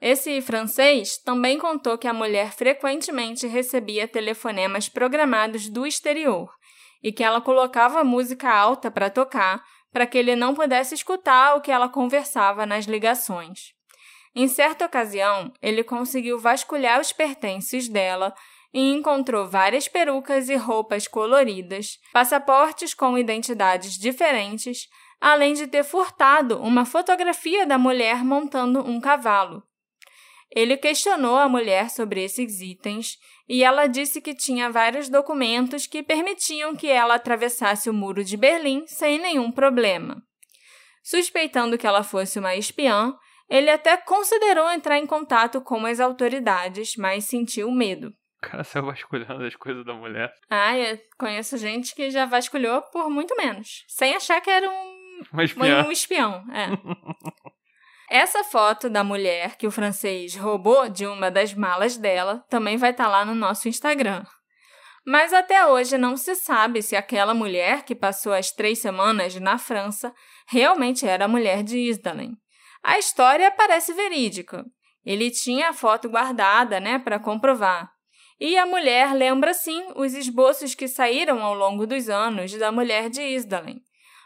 Esse francês também contou que a mulher frequentemente recebia telefonemas programados do exterior e que ela colocava música alta para tocar para que ele não pudesse escutar o que ela conversava nas ligações. Em certa ocasião, ele conseguiu vasculhar os pertences dela e encontrou várias perucas e roupas coloridas, passaportes com identidades diferentes, além de ter furtado uma fotografia da mulher montando um cavalo. Ele questionou a mulher sobre esses itens e ela disse que tinha vários documentos que permitiam que ela atravessasse o muro de Berlim sem nenhum problema. Suspeitando que ela fosse uma espiã, ele até considerou entrar em contato com as autoridades, mas sentiu medo. O cara saiu vasculhando as coisas da mulher. Ah, eu conheço gente que já vasculhou por muito menos, sem achar que era um, Uma espiã. um espião. É. [laughs] Essa foto da mulher que o francês roubou de uma das malas dela também vai estar lá no nosso Instagram. Mas até hoje não se sabe se aquela mulher que passou as três semanas na França realmente era a mulher de Isdalen. A história parece verídica. Ele tinha a foto guardada, né, para comprovar. E a mulher lembra sim os esboços que saíram ao longo dos anos da mulher de Isdalen.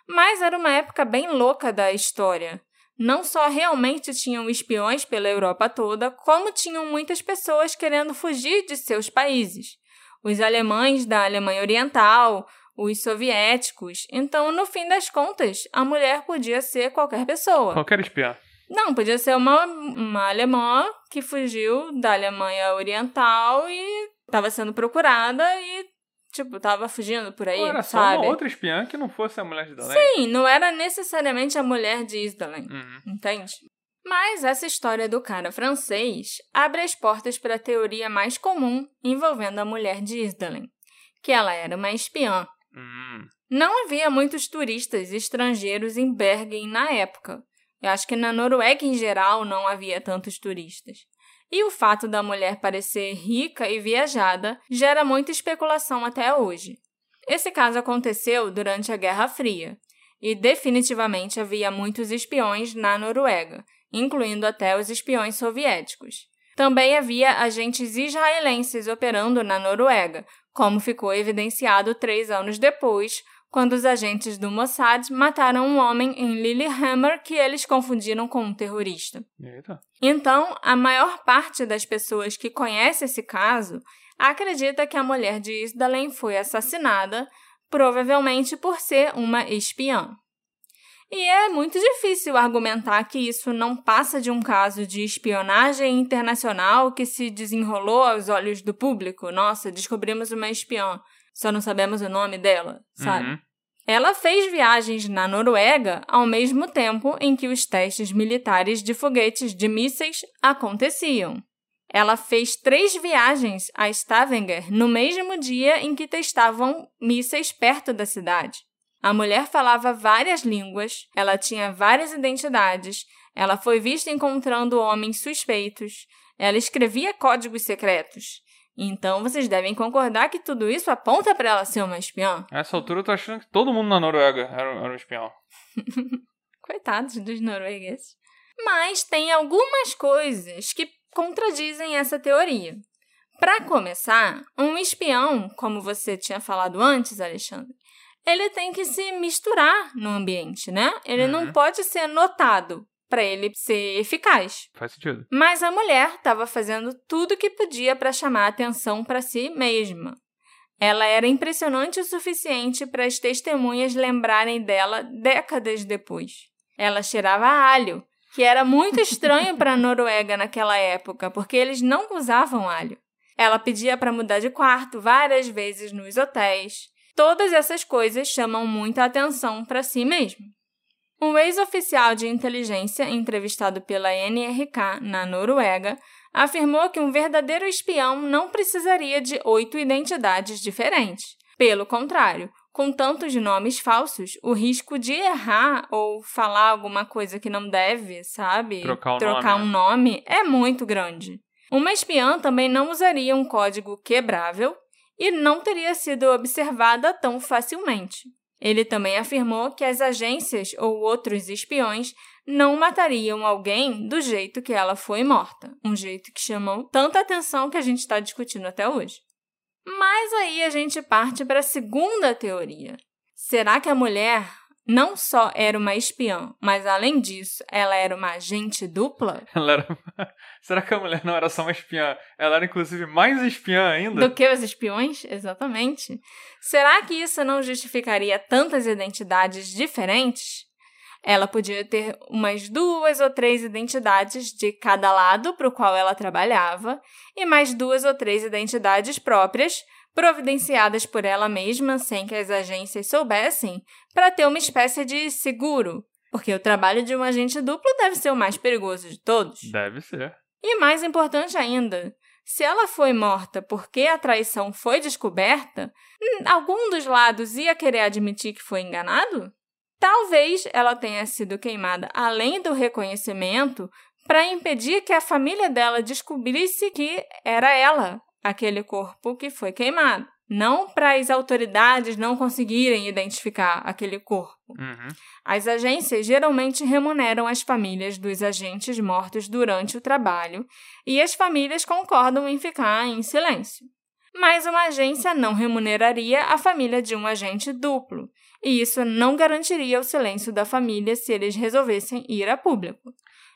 Mas era uma época bem louca da história. Não só realmente tinham espiões pela Europa toda, como tinham muitas pessoas querendo fugir de seus países. Os alemães da Alemanha Oriental, os soviéticos. Então, no fim das contas, a mulher podia ser qualquer pessoa. Qualquer espiã. Não, podia ser uma, uma alemã que fugiu da Alemanha Oriental e estava sendo procurada e, tipo, estava fugindo por aí, Ou era só sabe? uma outra espiã que não fosse a mulher de Dalém. Sim, não era necessariamente a mulher de Isdalen, Uhum. entende? Mas essa história do cara francês abre as portas para a teoria mais comum envolvendo a mulher de Isdalen, que ela era uma espiã. Hum. Não havia muitos turistas estrangeiros em Bergen na época. Eu acho que na Noruega em geral não havia tantos turistas. E o fato da mulher parecer rica e viajada gera muita especulação até hoje. Esse caso aconteceu durante a Guerra Fria, e definitivamente havia muitos espiões na Noruega, incluindo até os espiões soviéticos. Também havia agentes israelenses operando na Noruega, como ficou evidenciado três anos depois, quando os agentes do Mossad mataram um homem em Lillehammer que eles confundiram com um terrorista. Eita. Então, a maior parte das pessoas que conhece esse caso acredita que a mulher de Isdalen foi assassinada, provavelmente por ser uma espiã. E é muito difícil argumentar que isso não passa de um caso de espionagem internacional que se desenrolou aos olhos do público. Nossa, descobrimos uma espiã, só não sabemos o nome dela, sabe? Uhum. Ela fez viagens na Noruega ao mesmo tempo em que os testes militares de foguetes de mísseis aconteciam. Ela fez três viagens a Stavanger no mesmo dia em que testavam mísseis perto da cidade. A mulher falava várias línguas, ela tinha várias identidades, ela foi vista encontrando homens suspeitos, ela escrevia códigos secretos. Então vocês devem concordar que tudo isso aponta para ela ser uma espiã. A essa altura eu tô achando que todo mundo na Noruega era, era um espião. [laughs] Coitados dos noruegueses. Mas tem algumas coisas que contradizem essa teoria. Para começar, um espião, como você tinha falado antes, Alexandre, ele tem que se misturar no ambiente, né? Ele não Uhum. pode ser notado para ele ser eficaz. Faz sentido. Mas a mulher estava fazendo tudo o que podia para chamar atenção para si mesma. Ela era impressionante o suficiente para as testemunhas lembrarem dela décadas depois. Ela cheirava a alho, que era muito [laughs] estranho para a Noruega naquela época, porque eles não usavam alho. Ela pedia para mudar de quarto várias vezes nos hotéis. Todas essas coisas chamam muita atenção para si mesmo. Um ex-oficial de inteligência entrevistado pela NRK na Noruega afirmou que um verdadeiro espião não precisaria de oito identidades diferentes. Pelo contrário, com tantos nomes falsos, o risco de errar ou falar alguma coisa que não deve, sabe? Trocar Trocar nome, um nome é muito grande. Uma espiã também não usaria um código quebrável e não teria sido observada tão facilmente. Ele também afirmou que as agências ou outros espiões não matariam alguém do jeito que ela foi morta, um jeito que chamou tanta atenção que a gente está discutindo até hoje. Mas aí a gente parte para a segunda teoria. Será que a mulher não só era uma espiã, mas além disso, ela era uma agente dupla? [laughs] Ela era... [laughs] Será que a mulher não era só uma espiã? Ela era inclusive mais espiã ainda? Do que os espiões? Exatamente. Será que isso não justificaria tantas identidades diferentes? Ela podia ter umas duas ou três identidades de cada lado para o qual ela trabalhava e mais duas ou três identidades próprias providenciadas por ela mesma sem que as agências soubessem, para ter uma espécie de seguro. Porque o trabalho de um agente duplo deve ser o mais perigoso de todos. Deve ser. E mais importante ainda, se ela foi morta porque a traição foi descoberta, hum, algum dos lados ia querer admitir que foi enganado? Talvez ela tenha sido queimada além do reconhecimento para impedir que a família dela descobrisse que era ela aquele corpo que foi queimado. Não para as autoridades não conseguirem identificar aquele corpo. Uhum. As agências geralmente remuneram as famílias dos agentes mortos durante o trabalho e as famílias concordam em ficar em silêncio. Mas uma agência não remuneraria a família de um agente duplo, e isso não garantiria o silêncio da família se eles resolvessem ir a público.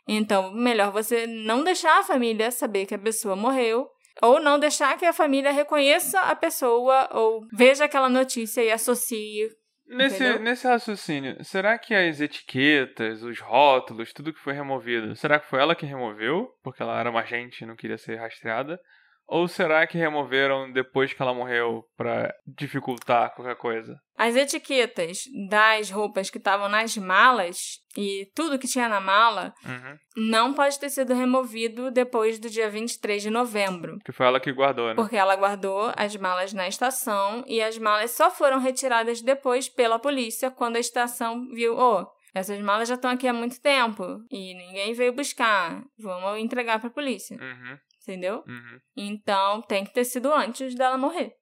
Então, melhor você não deixar a família saber que a pessoa morreu ou não deixar que a família reconheça a pessoa ou veja aquela notícia e associe. Nesse, nesse raciocínio, será que as etiquetas, os rótulos, tudo que foi removido, será que foi ela que removeu? Porque ela era uma agente e não queria ser rastreada? Ou será que removeram depois que ela morreu para dificultar qualquer coisa? As etiquetas das roupas que estavam nas malas e tudo que tinha na mala uhum. não pode ter sido removido depois do dia 23 de novembro. Que foi ela que guardou, né? Porque ela guardou as malas na estação e as malas só foram retiradas depois pela polícia quando a estação viu, oh, essas malas já estão aqui há muito tempo e ninguém veio buscar. Vamos entregar para a polícia. Uhum entendeu? Uhum. Então tem que ter sido antes dela morrer.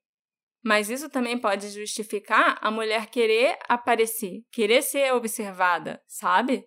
Mas isso também pode justificar a mulher querer aparecer, querer ser observada, sabe?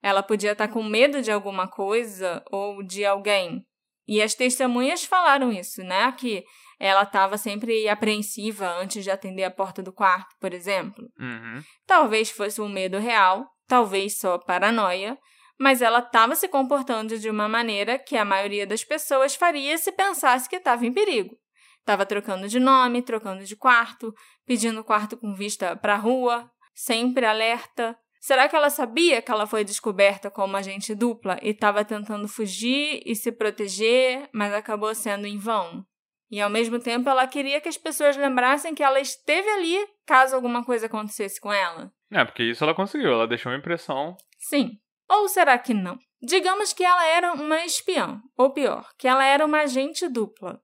Ela podia estar com medo de alguma coisa ou de alguém. E as testemunhas falaram isso, né? Que ela estava sempre apreensiva antes de atender a porta do quarto, por exemplo. Uhum. Talvez fosse um medo real, talvez só paranoia, mas ela estava se comportando de uma maneira que a maioria das pessoas faria se pensasse que estava em perigo. Estava trocando de nome, trocando de quarto, pedindo quarto com vista para a rua, sempre alerta. Será que ela sabia que ela foi descoberta como agente dupla e estava tentando fugir e se proteger, mas acabou sendo em vão? E ao mesmo tempo ela queria que as pessoas lembrassem que ela esteve ali caso alguma coisa acontecesse com ela. É, porque isso ela conseguiu, ela deixou uma impressão. Sim, ou será que não? Digamos que ela era uma espiã, ou pior, que ela era uma agente dupla.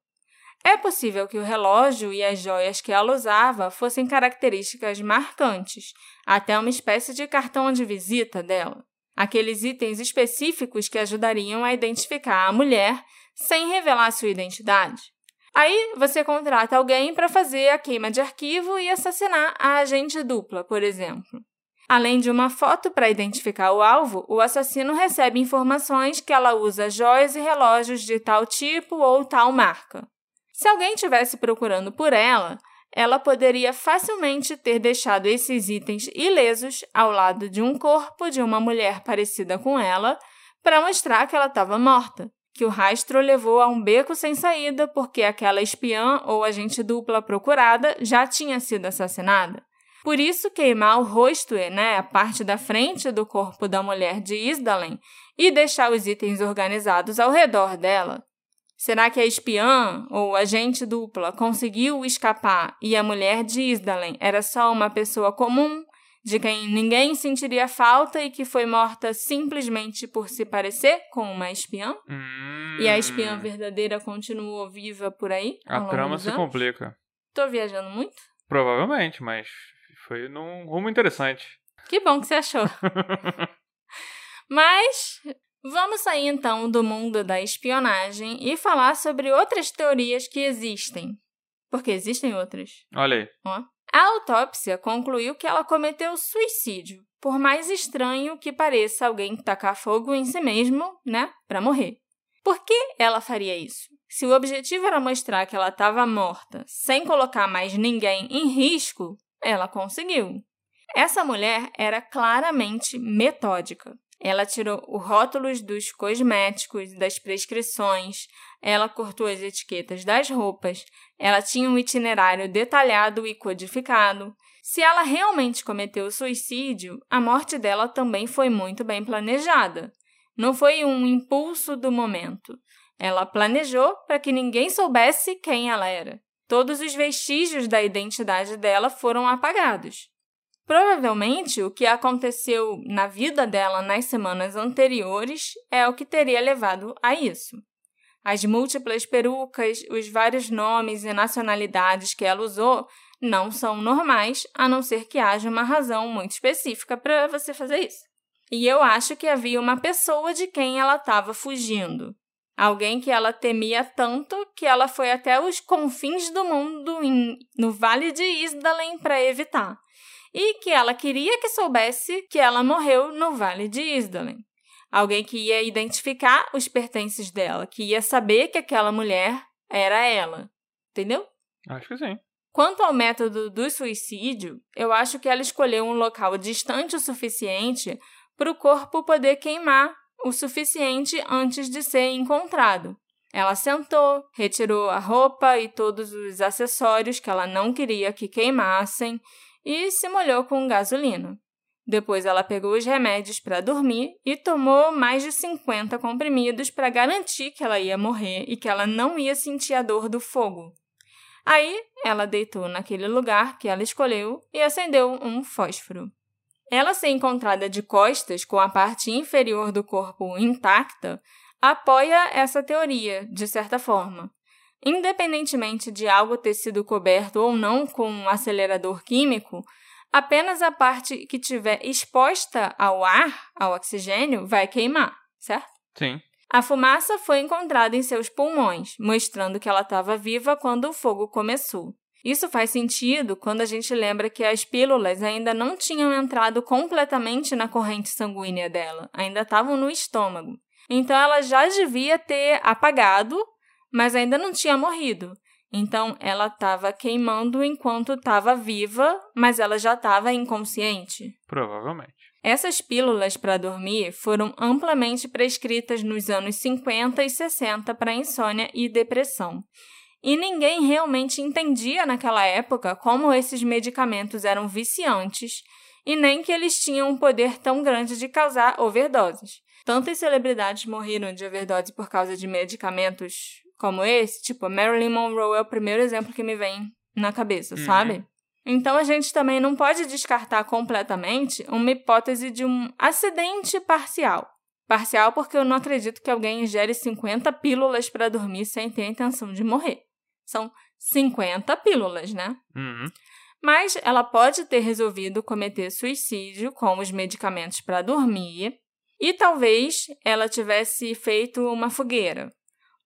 É possível que o relógio e as joias que ela usava fossem características marcantes, até uma espécie de cartão de visita dela. Aqueles itens específicos que ajudariam a identificar a mulher sem revelar sua identidade. Aí você contrata alguém para fazer a queima de arquivo e assassinar a agente dupla, por exemplo. Além de uma foto para identificar o alvo, o assassino recebe informações que ela usa joias e relógios de tal tipo ou tal marca. Se alguém estivesse procurando por ela, ela poderia facilmente ter deixado esses itens ilesos ao lado de um corpo de uma mulher parecida com ela para mostrar que ela estava morta, que o rastro levou a um beco sem saída porque aquela espiã ou agente dupla procurada já tinha sido assassinada. Por isso, queimar o rosto, né, a parte da frente do corpo da mulher de Isdalen, e deixar os itens organizados ao redor dela. Será que a espiã ou agente dupla conseguiu escapar e a mulher de Isdalen era só uma pessoa comum, de quem ninguém sentiria falta e que foi morta simplesmente por se parecer com uma espiã? Hum. E a espiã verdadeira continuou viva por aí? A trama se complica. Tô viajando muito? Provavelmente, mas foi num rumo interessante. Que bom que você achou. [laughs] Mas vamos sair então do mundo da espionagem e falar sobre outras teorias que existem. Porque existem outras. Olha aí. Ó. A autópsia concluiu que ela cometeu suicídio, por mais estranho que pareça alguém tacar fogo em si mesmo, né, para morrer. Por que ela faria isso? Se o objetivo era mostrar que ela estava morta sem colocar mais ninguém em risco, ela conseguiu. Essa mulher era claramente metódica. Ela tirou os rótulos dos cosméticos, das prescrições, ela cortou as etiquetas das roupas, ela tinha um itinerário detalhado e codificado. Se ela realmente cometeu suicídio, a morte dela também foi muito bem planejada. Não foi um impulso do momento. Ela planejou para que ninguém soubesse quem ela era. Todos os vestígios da identidade dela foram apagados. Provavelmente, o que aconteceu na vida dela nas semanas anteriores é o que teria levado a isso. As múltiplas perucas, os vários nomes e nacionalidades que ela usou não são normais, a não ser que haja uma razão muito específica para você fazer isso. E eu acho que havia uma pessoa de quem ela estava fugindo. Alguém que ela temia tanto que ela foi até os confins do mundo em, no Vale de Isdalen para evitar e que ela queria que soubesse que ela morreu no Vale de Isdalen. Alguém que ia identificar os pertences dela, que ia saber que aquela mulher era ela. Entendeu? Acho que sim. Quanto ao método do suicídio, eu acho que ela escolheu um local distante o suficiente para o corpo poder queimar o suficiente antes de ser encontrado. Ela sentou, retirou a roupa e todos os acessórios que ela não queria que queimassem e se molhou com gasolina. Depois ela pegou os remédios para dormir e tomou mais de 50 comprimidos para garantir que ela ia morrer e que ela não ia sentir a dor do fogo. Aí ela deitou naquele lugar que ela escolheu e acendeu um fósforo. Ela ser encontrada de costas, com a parte inferior do corpo intacta, apoia essa teoria, de certa forma. Independentemente de algo ter sido coberto ou não com um acelerador químico, apenas a parte que tiver exposta ao ar, ao oxigênio, vai queimar, certo? Sim. A fumaça foi encontrada em seus pulmões, mostrando que ela estava viva quando o fogo começou. Isso faz sentido quando a gente lembra que as pílulas ainda não tinham entrado completamente na corrente sanguínea dela, ainda estavam no estômago. Então ela já devia ter apagado mas ainda não tinha morrido. Então ela estava queimando enquanto estava viva, mas ela já estava inconsciente. Provavelmente. Essas pílulas para dormir foram amplamente prescritas nos anos 50 e 60 para insônia e depressão. E ninguém realmente entendia naquela época como esses medicamentos eram viciantes e nem que eles tinham um poder tão grande de causar overdoses. Tantas celebridades morreram de overdose por causa de medicamentos como esse, tipo, Marilyn Monroe é o primeiro exemplo que me vem na cabeça, uhum. sabe? Então a gente também não pode descartar completamente uma hipótese de um acidente parcial. Parcial porque eu não acredito que alguém ingere 50 pílulas para dormir sem ter a intenção de morrer. São 50 pílulas, né? Uhum. Mas ela pode ter resolvido cometer suicídio com os medicamentos para dormir e talvez ela tivesse feito uma fogueira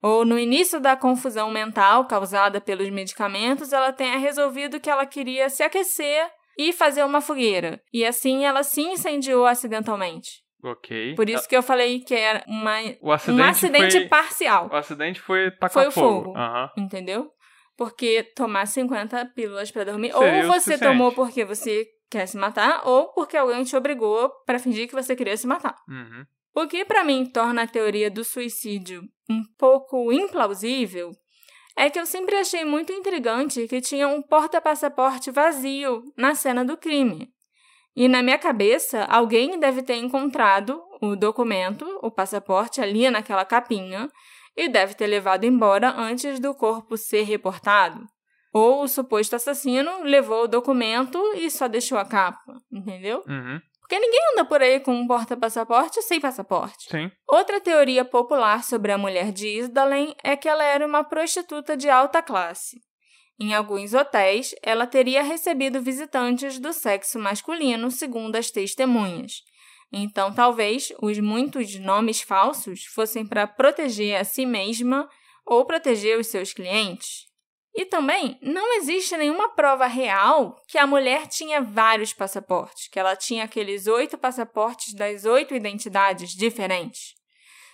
ou no início da confusão mental causada pelos medicamentos, ela tenha resolvido que ela queria se aquecer e fazer uma fogueira. E assim ela se incendiou acidentalmente. Ok. Por isso que eu falei que era uma, acidente um acidente foi, parcial. O acidente foi tacar foi o fogo. fogo uhum. Entendeu? Porque tomar 50 pílulas para dormir, Seria ou você tomou porque você quer se matar, ou porque alguém te obrigou para fingir que você queria se matar. Uhum. O que para mim torna a teoria do suicídio um pouco implausível é que eu sempre achei muito intrigante que tinha um porta-passaporte vazio na cena do crime. E na minha cabeça, alguém deve ter encontrado o documento, o passaporte ali naquela capinha, e deve ter levado embora antes do corpo ser reportado. Ou o suposto assassino levou o documento e só deixou a capa, entendeu? Uhum. Porque ninguém anda por aí com um porta-passaporte sem passaporte. Sim. Outra teoria popular sobre a mulher de Isdalen é que ela era uma prostituta de alta classe. Em alguns hotéis, ela teria recebido visitantes do sexo masculino, segundo as testemunhas. Então, talvez os muitos nomes falsos fossem para proteger a si mesma ou proteger os seus clientes. E também não existe nenhuma prova real que a mulher tinha vários passaportes, que ela tinha aqueles oito passaportes das oito identidades diferentes.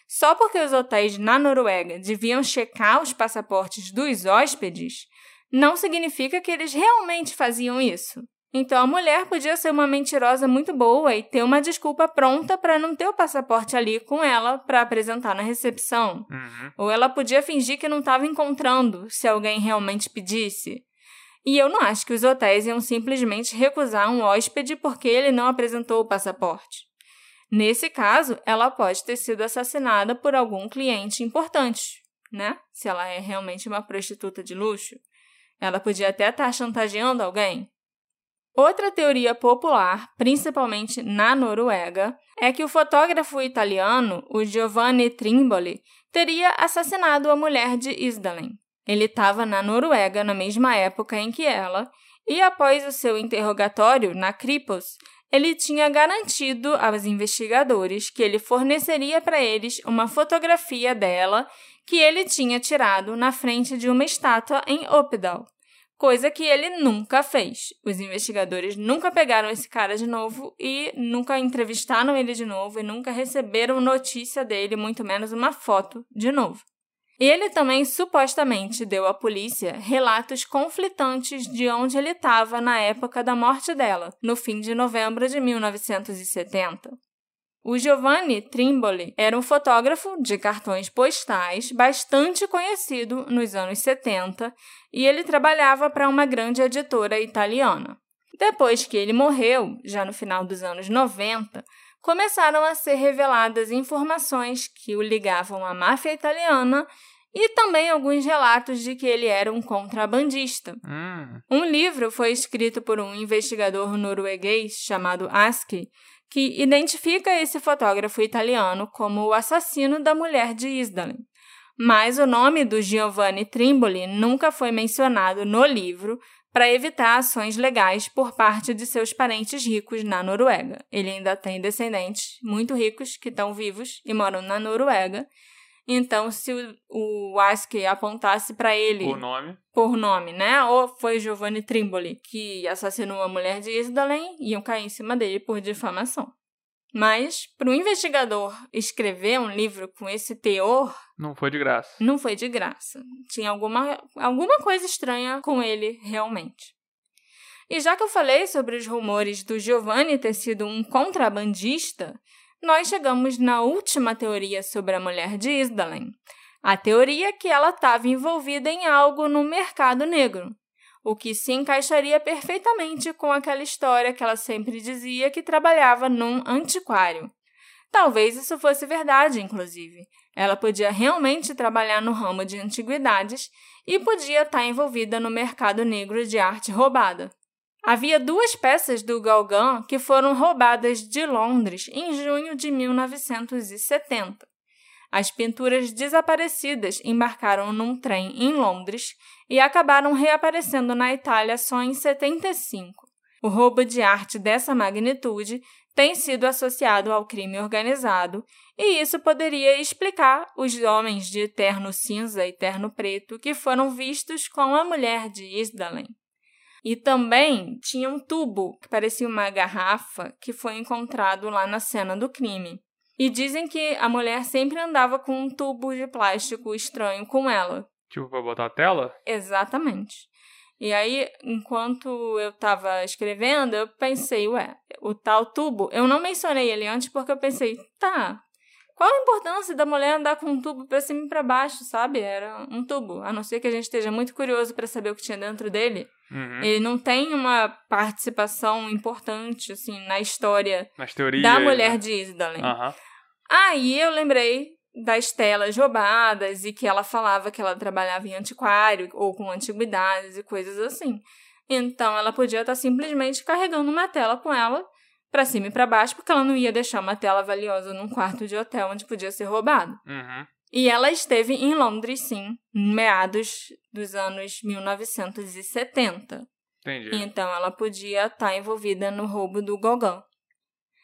Só porque os hotéis na Noruega deviam checar os passaportes dos hóspedes, não significa que eles realmente faziam isso. Então a mulher podia ser uma mentirosa muito boa e ter uma desculpa pronta para não ter o passaporte ali com ela para apresentar na recepção. Uhum. Ou ela podia fingir que não estava encontrando se alguém realmente pedisse. E eu não acho que os hotéis iam simplesmente recusar um hóspede porque ele não apresentou o passaporte. Nesse caso, ela pode ter sido assassinada por algum cliente importante, né? Se ela é realmente uma prostituta de luxo. Ela podia até estar chantageando alguém. Outra teoria popular, principalmente na Noruega, é que o fotógrafo italiano, o Giovanni Trimboli, teria assassinado a mulher de Isdalen. Ele estava na Noruega na mesma época em que ela, e após o seu interrogatório na Kripos, ele tinha garantido aos investigadores que ele forneceria para eles uma fotografia dela que ele tinha tirado na frente de uma estátua em Opdal, coisa que ele nunca fez. Os investigadores nunca pegaram esse cara de novo e nunca entrevistaram ele de novo e nunca receberam notícia dele, muito menos uma foto de novo. Ele também supostamente deu à polícia relatos conflitantes de onde ele estava na época da morte dela, no fim de novembro de 1970. O Giovanni Trimboli era um fotógrafo de cartões postais bastante conhecido nos anos 70 e ele trabalhava para uma grande editora italiana. Depois que ele morreu, já no final dos anos 90, começaram a ser reveladas informações que o ligavam à máfia italiana e também alguns relatos de que ele era um contrabandista. Hum. Um livro foi escrito por um investigador norueguês chamado Aski, que identifica esse fotógrafo italiano como o assassino da mulher de Isdalen. Mas o nome do Giovanni Trimboli nunca foi mencionado no livro para evitar ações legais por parte de seus parentes ricos na Noruega. Ele ainda tem descendentes muito ricos que estão vivos e moram na Noruega. Então, se o, o apontasse para ele Por nome. por nome, né? Ou foi Giovanni Trimboli que assassinou a mulher de Isdalen, iam cair em cima dele por difamação. Mas, para o investigador escrever um livro com esse teor, Não foi de graça. não foi de graça. Tinha alguma, alguma coisa estranha com ele, realmente. E já que eu falei sobre os rumores do Giovanni ter sido um contrabandista, nós chegamos na última teoria sobre a mulher de Isdalen. A teoria que ela estava envolvida em algo no mercado negro, o que se encaixaria perfeitamente com aquela história que ela sempre dizia que trabalhava num antiquário. Talvez isso fosse verdade, inclusive. Ela podia realmente trabalhar no ramo de antiguidades e podia estar envolvida no mercado negro de arte roubada. Havia duas peças do Gauguin que foram roubadas de Londres em junho de 1970. As pinturas desaparecidas embarcaram num trem em Londres e acabaram reaparecendo na Itália só em 75. O roubo de arte dessa magnitude tem sido associado ao crime organizado, e isso poderia explicar os homens de terno cinza e terno preto que foram vistos com a mulher de Isdalen. E também tinha um tubo que parecia uma garrafa que foi encontrado lá na cena do crime. E dizem que a mulher sempre andava com um tubo de plástico estranho com ela. Tipo, pra botar a tela? Exatamente. E aí, enquanto eu estava escrevendo, eu pensei, ué, o tal tubo, eu não mencionei ele antes porque eu pensei, tá, qual a importância da mulher andar com um tubo para cima e para baixo, sabe? Era um tubo, a não ser que a gente esteja muito curioso para saber o que tinha dentro dele. Uhum. Ele não tem uma participação importante, assim, na história teorias. da mulher né? de Isdalen. Aham. Aí eu lembrei das telas roubadas e que ela falava que ela trabalhava em antiquário ou com antiguidades e coisas assim. Então ela podia estar simplesmente carregando uma tela com ela para cima e para baixo, porque ela não ia deixar uma tela valiosa num quarto de hotel onde podia ser roubado. Uhum. E ela esteve em Londres, sim, em meados dos anos 1970. Entendi. Então ela podia estar envolvida no roubo do Gauguin.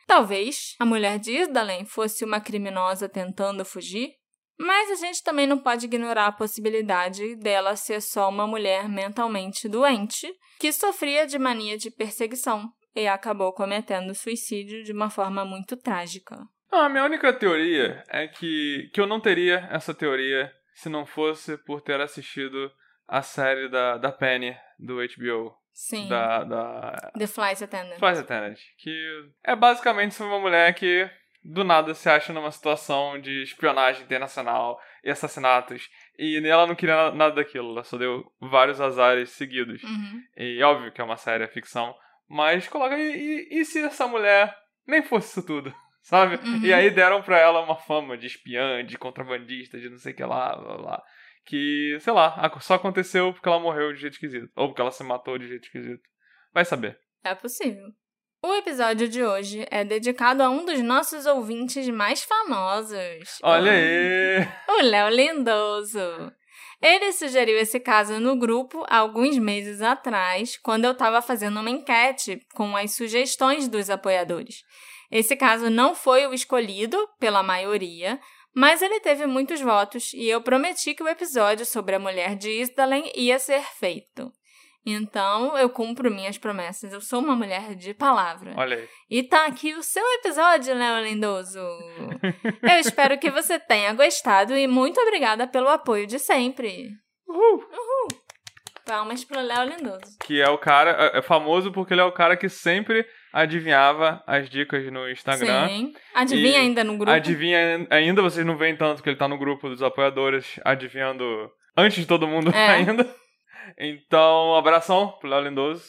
Talvez a mulher de Isdalen fosse uma criminosa tentando fugir? Mas a gente também não pode ignorar a possibilidade dela ser só uma mulher mentalmente doente que sofria de mania de perseguição e acabou cometendo suicídio de uma forma muito trágica. Não, a minha única teoria é que, que eu não teria essa teoria se não fosse por ter assistido a série da, da Penny, do HBO. Sim. Da, da The Flight Attendant. Flight Attendant. Que é basicamente uma mulher que do nada se acha numa situação de espionagem internacional e assassinatos. E ela não queria nada daquilo, ela só deu vários azares seguidos. Uhum. E óbvio que é uma série, é ficção. Mas coloca. E, e, e se essa mulher nem fosse isso tudo? Sabe? Uhum. E aí deram pra ela uma fama de espiã, de contrabandista, de não sei o que lá, blá blá. Que, sei lá, só aconteceu porque ela morreu de jeito esquisito. Ou porque ela se matou de jeito esquisito. Vai saber. É possível. O episódio de hoje é dedicado a um dos nossos ouvintes mais famosos. Olha aí! [laughs] O Léo Lindoso. Ele sugeriu esse caso no grupo alguns meses atrás, quando eu estava fazendo uma enquete com as sugestões dos apoiadores. Esse caso não foi o escolhido pela maioria, mas ele teve muitos votos e eu prometi que o episódio sobre a mulher de Isdalen ia ser feito. Então, eu cumpro minhas promessas. Eu sou uma mulher de palavra. Olha aí. E tá aqui o seu episódio, Léo Lindoso. Eu espero que você tenha gostado e muito obrigada pelo apoio de sempre. Uhul! Palmas pro Léo Lindoso. Que é o cara. É é famoso porque ele é o cara que sempre adivinhava as dicas no Instagram. Sim. Adivinha ainda no grupo? Adivinha ainda, vocês não veem tanto que ele tá no grupo dos apoiadores, adivinhando antes de todo mundo É. [laughs] ainda. Então, um abração pro Léo Lindoso.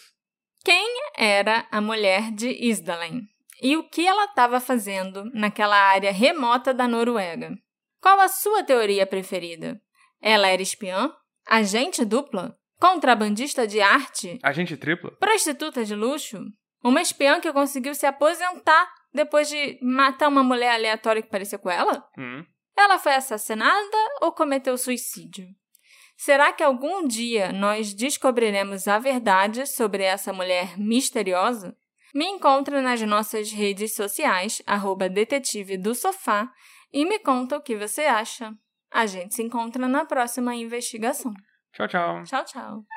Era a mulher de Isdalen. E o que ela estava fazendo naquela área remota da Noruega? Qual a sua teoria preferida? Ela era espiã? Agente dupla? Contrabandista de arte? Agente tripla? Prostituta de luxo? Uma espiã que conseguiu se aposentar depois de matar uma mulher aleatória que parecia com ela? Hum. Ela foi assassinada ou cometeu suicídio? Será que algum dia nós descobriremos a verdade sobre essa mulher misteriosa? Me encontre nas nossas redes sociais, arroba detetive do sofá, e me conta o que você acha. A gente se encontra na próxima investigação. Tchau, tchau. Tchau, tchau.